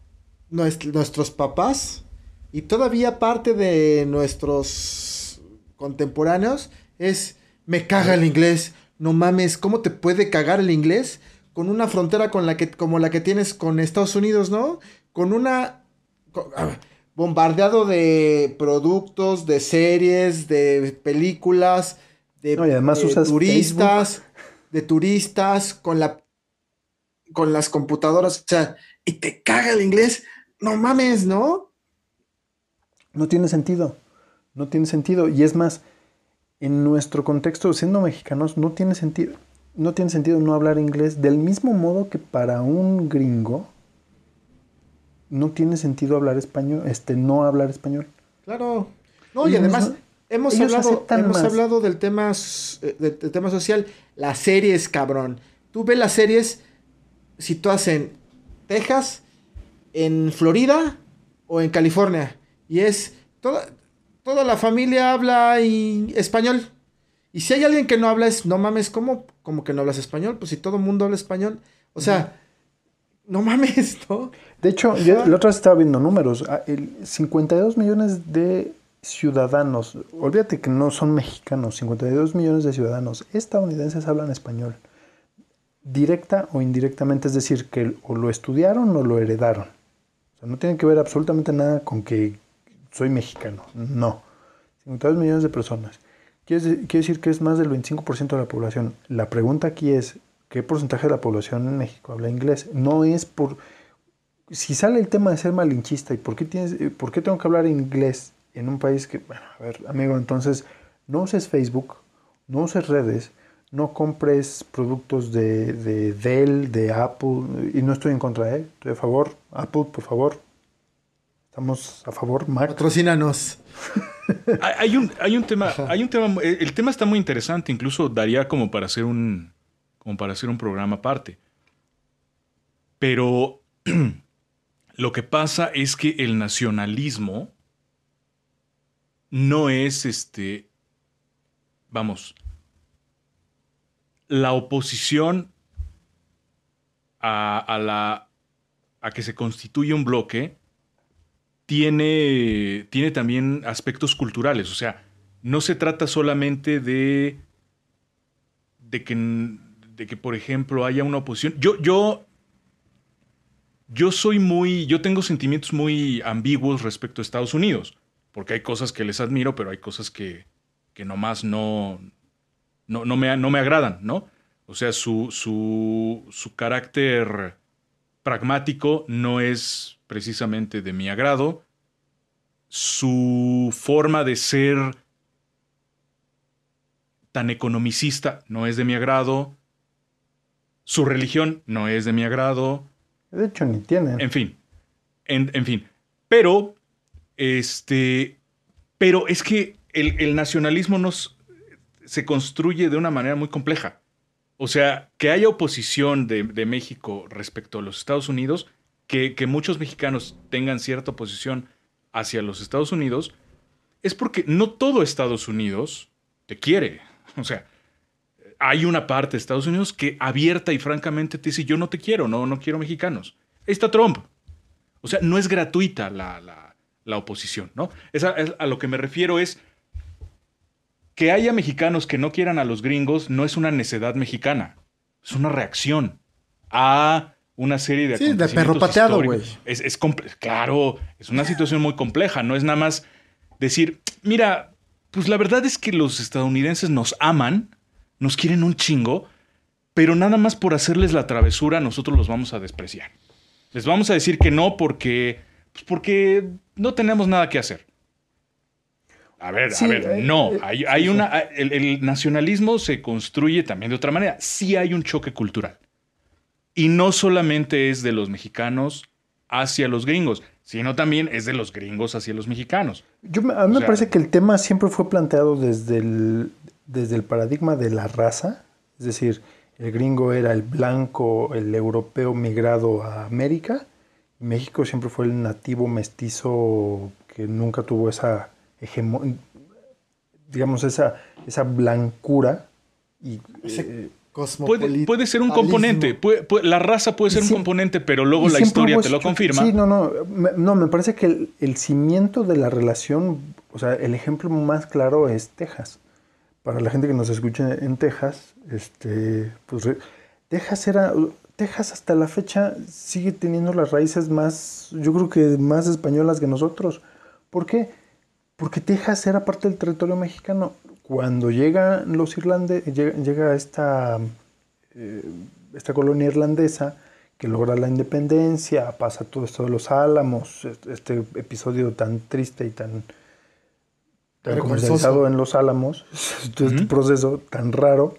Speaker 8: nues- nuestros papás y todavía parte de nuestros contemporáneos es, me caga el inglés, no mames, ¿cómo te puede cagar el inglés? Con una frontera con la que, como la que tienes con Estados Unidos, ¿no? Con una... con- ah, bombardeado de productos, de series, de películas, de,
Speaker 7: No, y además
Speaker 8: de turistas, de turistas con la con las computadoras, o sea, y te caga el inglés, no mames, ¿no?
Speaker 7: No tiene sentido. No tiene sentido. Y es más, en nuestro contexto, siendo mexicanos, no tiene sentido. No tiene sentido no hablar inglés del mismo modo que para un gringo no tiene sentido hablar español, este, no hablar español.
Speaker 8: Claro. No, y además
Speaker 7: no-
Speaker 8: hemos hablado, hemos
Speaker 7: más.
Speaker 8: hablado del tema, s- eh, de- del tema social, las series, cabrón. Tú ves las series situadas en Texas, en Florida o en California. Y es toda, toda la familia habla español. Y si hay alguien que no habla, es no mames, ¿cómo? Como que no hablas español? Pues si todo el mundo habla español. O sea, no mames, ¿no?
Speaker 7: De hecho, yo la otra vez estaba viendo números. Ah, el 52 millones de ciudadanos, olvídate que no son mexicanos, 52 millones de ciudadanos estadounidenses hablan español. Directa o indirectamente, es decir, que o lo estudiaron o lo heredaron. O sea, no tiene que ver absolutamente nada con que soy mexicano. No. 52 millones de personas. Quiere, de- decir que es más del 25% de la población. La pregunta aquí es, ¿qué porcentaje de la población en México habla inglés? No es por... Si sale el tema de ser malinchista y por qué, tienes, eh, por qué tengo que hablar inglés en un país que... Bueno, a ver, amigo, entonces no uses Facebook, no uses redes, no compres productos de, de Dell, de Apple, y no estoy en contra, ¿eh? Estoy a favor. Apple, por favor. Estamos a favor. Mac.
Speaker 8: Patrocínanos.
Speaker 2: Hay, un, hay un tema, hay un tema, el el tema está muy interesante, incluso daría como para hacer un, como para hacer un programa aparte. Pero lo que pasa es que el nacionalismo no es este, vamos, la oposición a, a la, a que se constituya un bloque tiene, tiene también aspectos culturales. O sea, no se trata solamente de, de, que, de que, por ejemplo, haya una oposición. Yo, yo, yo soy muy, yo tengo sentimientos muy ambiguos respecto a Estados Unidos, porque hay cosas que les admiro, pero hay cosas que, que nomás no, no, no, me, no me agradan, ¿no? O sea, su, su, su carácter pragmático no es precisamente de mi agrado. Su forma de ser tan economicista no es de mi agrado. Su religión no es de mi agrado.
Speaker 7: De hecho, ni tienen.
Speaker 2: En fin. En, en fin. Pero, este. Pero es que el, el nacionalismo nos se construye de una manera muy compleja. O sea, que haya oposición de, México respecto a los Estados Unidos, que, muchos mexicanos tengan cierta oposición hacia los Estados Unidos, es porque no todo Estados Unidos te quiere. O sea, hay una parte de Estados Unidos que abierta y francamente te dice, yo no te quiero, no, no quiero mexicanos. Ahí está Trump. O sea, no es gratuita la, la, oposición, ¿no? A lo que me refiero es que haya mexicanos que no quieran a los gringos no es una necedad mexicana, es una reacción a una serie de
Speaker 8: Sí, de perro pateado, güey.
Speaker 2: Es, es claro, es una situación muy compleja, no es nada más decir, mira, pues la verdad es que los estadounidenses nos aman, nos quieren un chingo, pero nada más por hacerles la travesura nosotros los vamos a despreciar. Les vamos a decir que no porque, pues porque no tenemos nada que hacer. A ver,
Speaker 7: Sí,
Speaker 2: a ver,
Speaker 7: eh,
Speaker 2: no.
Speaker 7: eh,
Speaker 2: Hay, hay una, el, el nacionalismo se construye también de otra manera. Sí hay un choque cultural. Y no solamente es de los mexicanos hacia los gringos, sino también es de los gringos hacia los mexicanos.
Speaker 7: Yo, a mí
Speaker 2: O
Speaker 7: me
Speaker 2: sea-
Speaker 7: parece que el tema siempre fue planteado desde el, desde el paradigma de la raza, es decir, el gringo era el blanco, el europeo migrado a América, México siempre fue el nativo mestizo que nunca tuvo esa digamos, esa, esa blancura. Y,
Speaker 8: Ese
Speaker 7: eh,
Speaker 2: Puede, puede ser un componente. puede- puede- la raza puede ser
Speaker 7: Sí.
Speaker 2: un componente, pero luego la historia te lo confirma.
Speaker 7: Sí, no, no. Me, no, me parece que el, el cimiento de la relación, o sea, el ejemplo más claro es Texas. Para la gente que nos escucha en Texas, este, pues re- Texas era, Texas hasta la fecha sigue teniendo las raíces más, yo creo que más españolas que nosotros. ¿Por qué? Porque Texas era parte del territorio mexicano. Cuando llegan los irlandeses, llega, llega esta eh, esta colonia irlandesa que logra la independencia, pasa todo esto de los álamos, este, este episodio tan triste y tan, tan comercializado en los álamos, todo este proceso tan raro.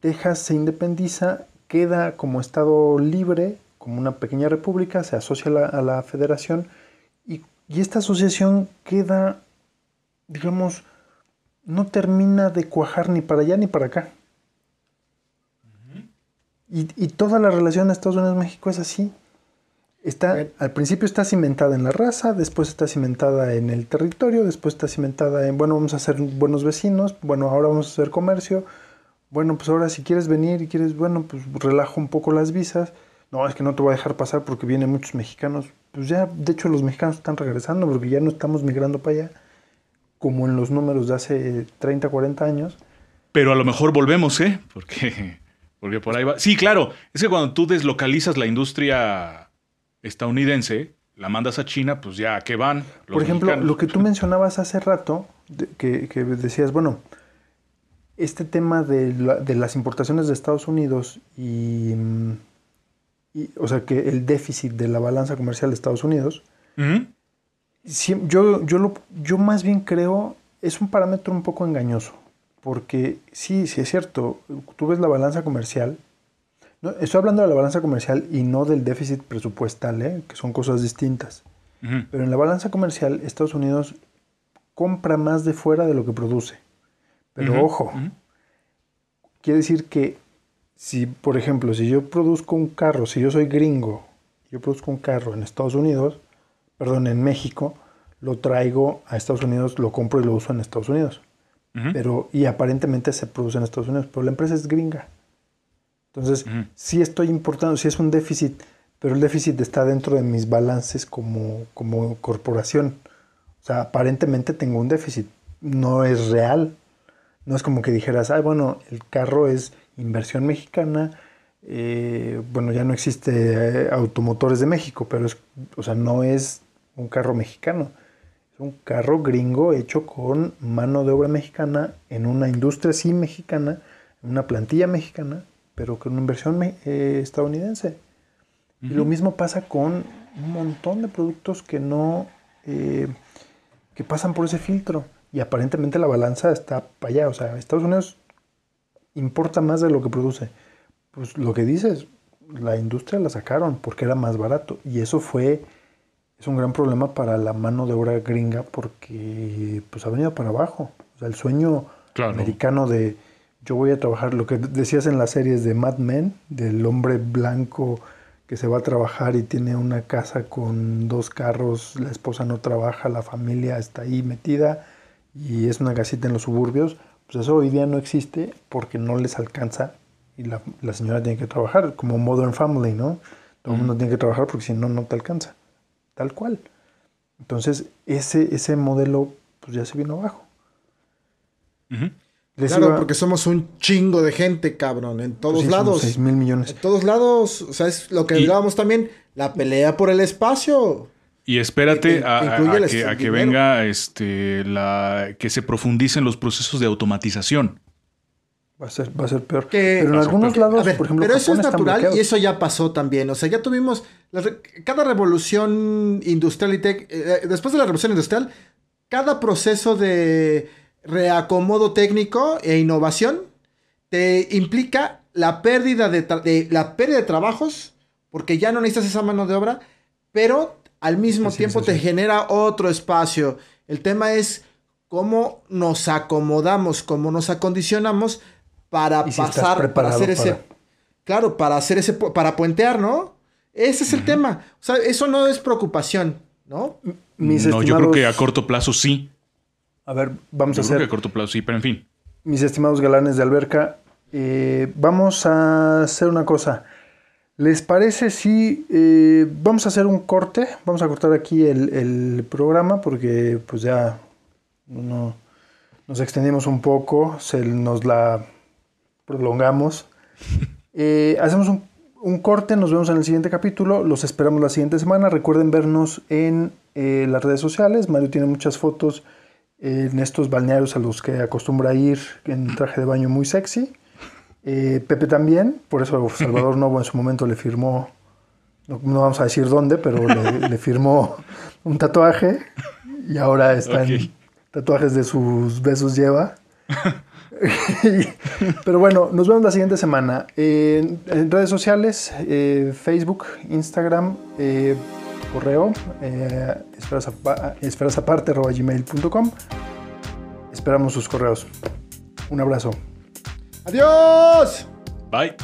Speaker 7: Texas se independiza, queda como estado libre, como una pequeña república, se asocia a la, a la federación y, y esta asociación queda, digamos, no termina de cuajar ni para allá ni para acá. Y, y toda la relación de Estados Unidos-México es así. Está,
Speaker 8: Bien.
Speaker 7: al principio está cimentada en la raza, después está cimentada en el territorio, después está cimentada en, bueno, vamos a ser buenos vecinos, bueno, ahora vamos a hacer comercio, bueno, pues ahora si quieres venir y quieres, bueno, pues relajo un poco las visas, no, es que no te voy a dejar pasar porque vienen muchos mexicanos, pues ya, de hecho los mexicanos están regresando porque ya no estamos migrando para allá, como en los números de hace 30, 40 años.
Speaker 2: Pero a lo mejor volvemos, ¿eh? Porque, porque por ahí va. Sí, claro. Es que cuando tú deslocalizas la industria estadounidense, la mandas a China, pues ya, ¿a qué van? Los
Speaker 7: Por ejemplo,
Speaker 2: mexicanos?
Speaker 7: lo que tú mencionabas hace rato, de- que, que decías, bueno, este tema de, la- de las importaciones de Estados Unidos y, mm, y, o sea, que el déficit de la balanza comercial de Estados Unidos, siem- yo, yo, lo, yo más bien creo, es un parámetro un poco engañoso, porque sí, sí es cierto, tú ves la balanza comercial, no, estoy hablando de la balanza comercial y no del déficit presupuestal, ¿eh? que son cosas distintas. Pero en la balanza comercial, Estados Unidos compra más de fuera de lo que produce. Pero ojo, quiere decir que si, por ejemplo, si yo produzco un carro, si yo soy gringo, yo produzco un carro en Estados Unidos, perdón, en México, lo traigo a Estados Unidos, lo compro y lo uso en Estados Unidos. Pero, y aparentemente se produce en Estados Unidos, pero la empresa es gringa. Entonces,
Speaker 2: Ujú.
Speaker 7: sí estoy importando, sí es un déficit, pero el déficit está dentro de mis balances como, como corporación. O sea, aparentemente tengo un déficit. No es real. No es como que dijeras, ah, bueno, el carro es inversión mexicana. eh, bueno, ya no existe eh, automotores de México, pero es, o sea, no es un carro mexicano. Es un carro gringo hecho con mano de obra mexicana en una industria sí mexicana, en una plantilla mexicana, pero con una inversión eh, estadounidense. Y lo mismo pasa con un montón de productos que no, eh, que pasan por ese filtro. Y aparentemente la balanza está para allá. O sea, Estados Unidos importa más de lo que produce. Pues lo que dices, la industria la sacaron porque era más barato. Y eso fue, es un gran problema para la mano de obra gringa porque pues ha venido para abajo. O sea, el sueño
Speaker 2: Claro.
Speaker 7: americano de yo voy a trabajar, lo que decías en las series de Mad Men, del hombre blanco que se va a trabajar y tiene una casa con dos carros, la esposa no trabaja, la familia está ahí metida y es una casita en los suburbios, pues eso hoy día no existe porque no les alcanza y la, la señora tiene que trabajar, como Modern Family, ¿no? Todo el mundo tiene que trabajar porque si no, no te alcanza. Tal cual. Entonces, ese, ese modelo pues ya se vino abajo.
Speaker 8: Claro,
Speaker 7: iba-
Speaker 8: porque somos un chingo de gente, cabrón, en todos
Speaker 7: pues sí,
Speaker 8: lados.
Speaker 7: 6 mil millones.
Speaker 8: En todos lados. O sea, es lo que
Speaker 2: Y-
Speaker 8: hablábamos también, la pelea por el espacio.
Speaker 2: Y espérate
Speaker 8: Que- que
Speaker 2: a, que, a que
Speaker 8: dinero.
Speaker 2: venga este, la, que se profundicen los procesos de automatización.
Speaker 7: Va a ser, va a ser peor.
Speaker 8: Que-
Speaker 7: pero en algunos
Speaker 2: peor.
Speaker 7: lados,
Speaker 8: ver,
Speaker 7: por ejemplo,
Speaker 8: pero eso es natural
Speaker 7: bloqueados.
Speaker 8: y eso ya pasó también. O sea, ya tuvimos la cada revolución industrial y tec, eh, después de la revolución industrial, cada proceso de reacomodo técnico e innovación te implica la pérdida de- la pérdida de trabajos porque ya no necesitas esa mano de obra, pero al mismo
Speaker 7: Sí,
Speaker 8: tiempo
Speaker 7: sí,
Speaker 8: te
Speaker 7: sí.
Speaker 8: genera otro espacio. El tema es cómo nos acomodamos, cómo nos acondicionamos para
Speaker 7: Y si estás
Speaker 8: pasar, para hacer ese,
Speaker 7: para-
Speaker 8: claro, para hacer ese, para puentear, ¿no? Ese es el tema. O sea, eso no es preocupación, ¿no?
Speaker 7: Mis
Speaker 2: no, yo creo que a corto plazo sí.
Speaker 7: A ver, vamos
Speaker 2: Yo
Speaker 7: a
Speaker 2: creo que
Speaker 7: hacer
Speaker 2: a corto plazo sí, pero en fin.
Speaker 7: mis estimados galanes de alberca, eh, vamos a hacer una cosa. ¿Les parece si eh, vamos a hacer un corte? Vamos a cortar aquí el, el programa porque pues ya no, nos extendimos un poco, se nos la prolongamos. Eh, hacemos un, un corte, nos vemos en el siguiente capítulo, los esperamos la siguiente semana. Recuerden vernos en eh, las redes sociales. Mario tiene muchas fotos en estos balnearios a los que acostumbra ir en traje de baño muy sexy. Eh, Pepe también, por eso Salvador Novo en su momento le firmó, no, no vamos a decir dónde, pero le, le firmó un tatuaje y ahora está en tatuajes de sus besos lleva. Pero bueno, nos vemos la siguiente semana. En, en redes sociales, eh, Facebook, Instagram, eh, correo, eh, esferasapa- esferasaparte.gmail.com. Esperamos sus correos. Un abrazo.
Speaker 8: ¡Adiós!
Speaker 2: Bye.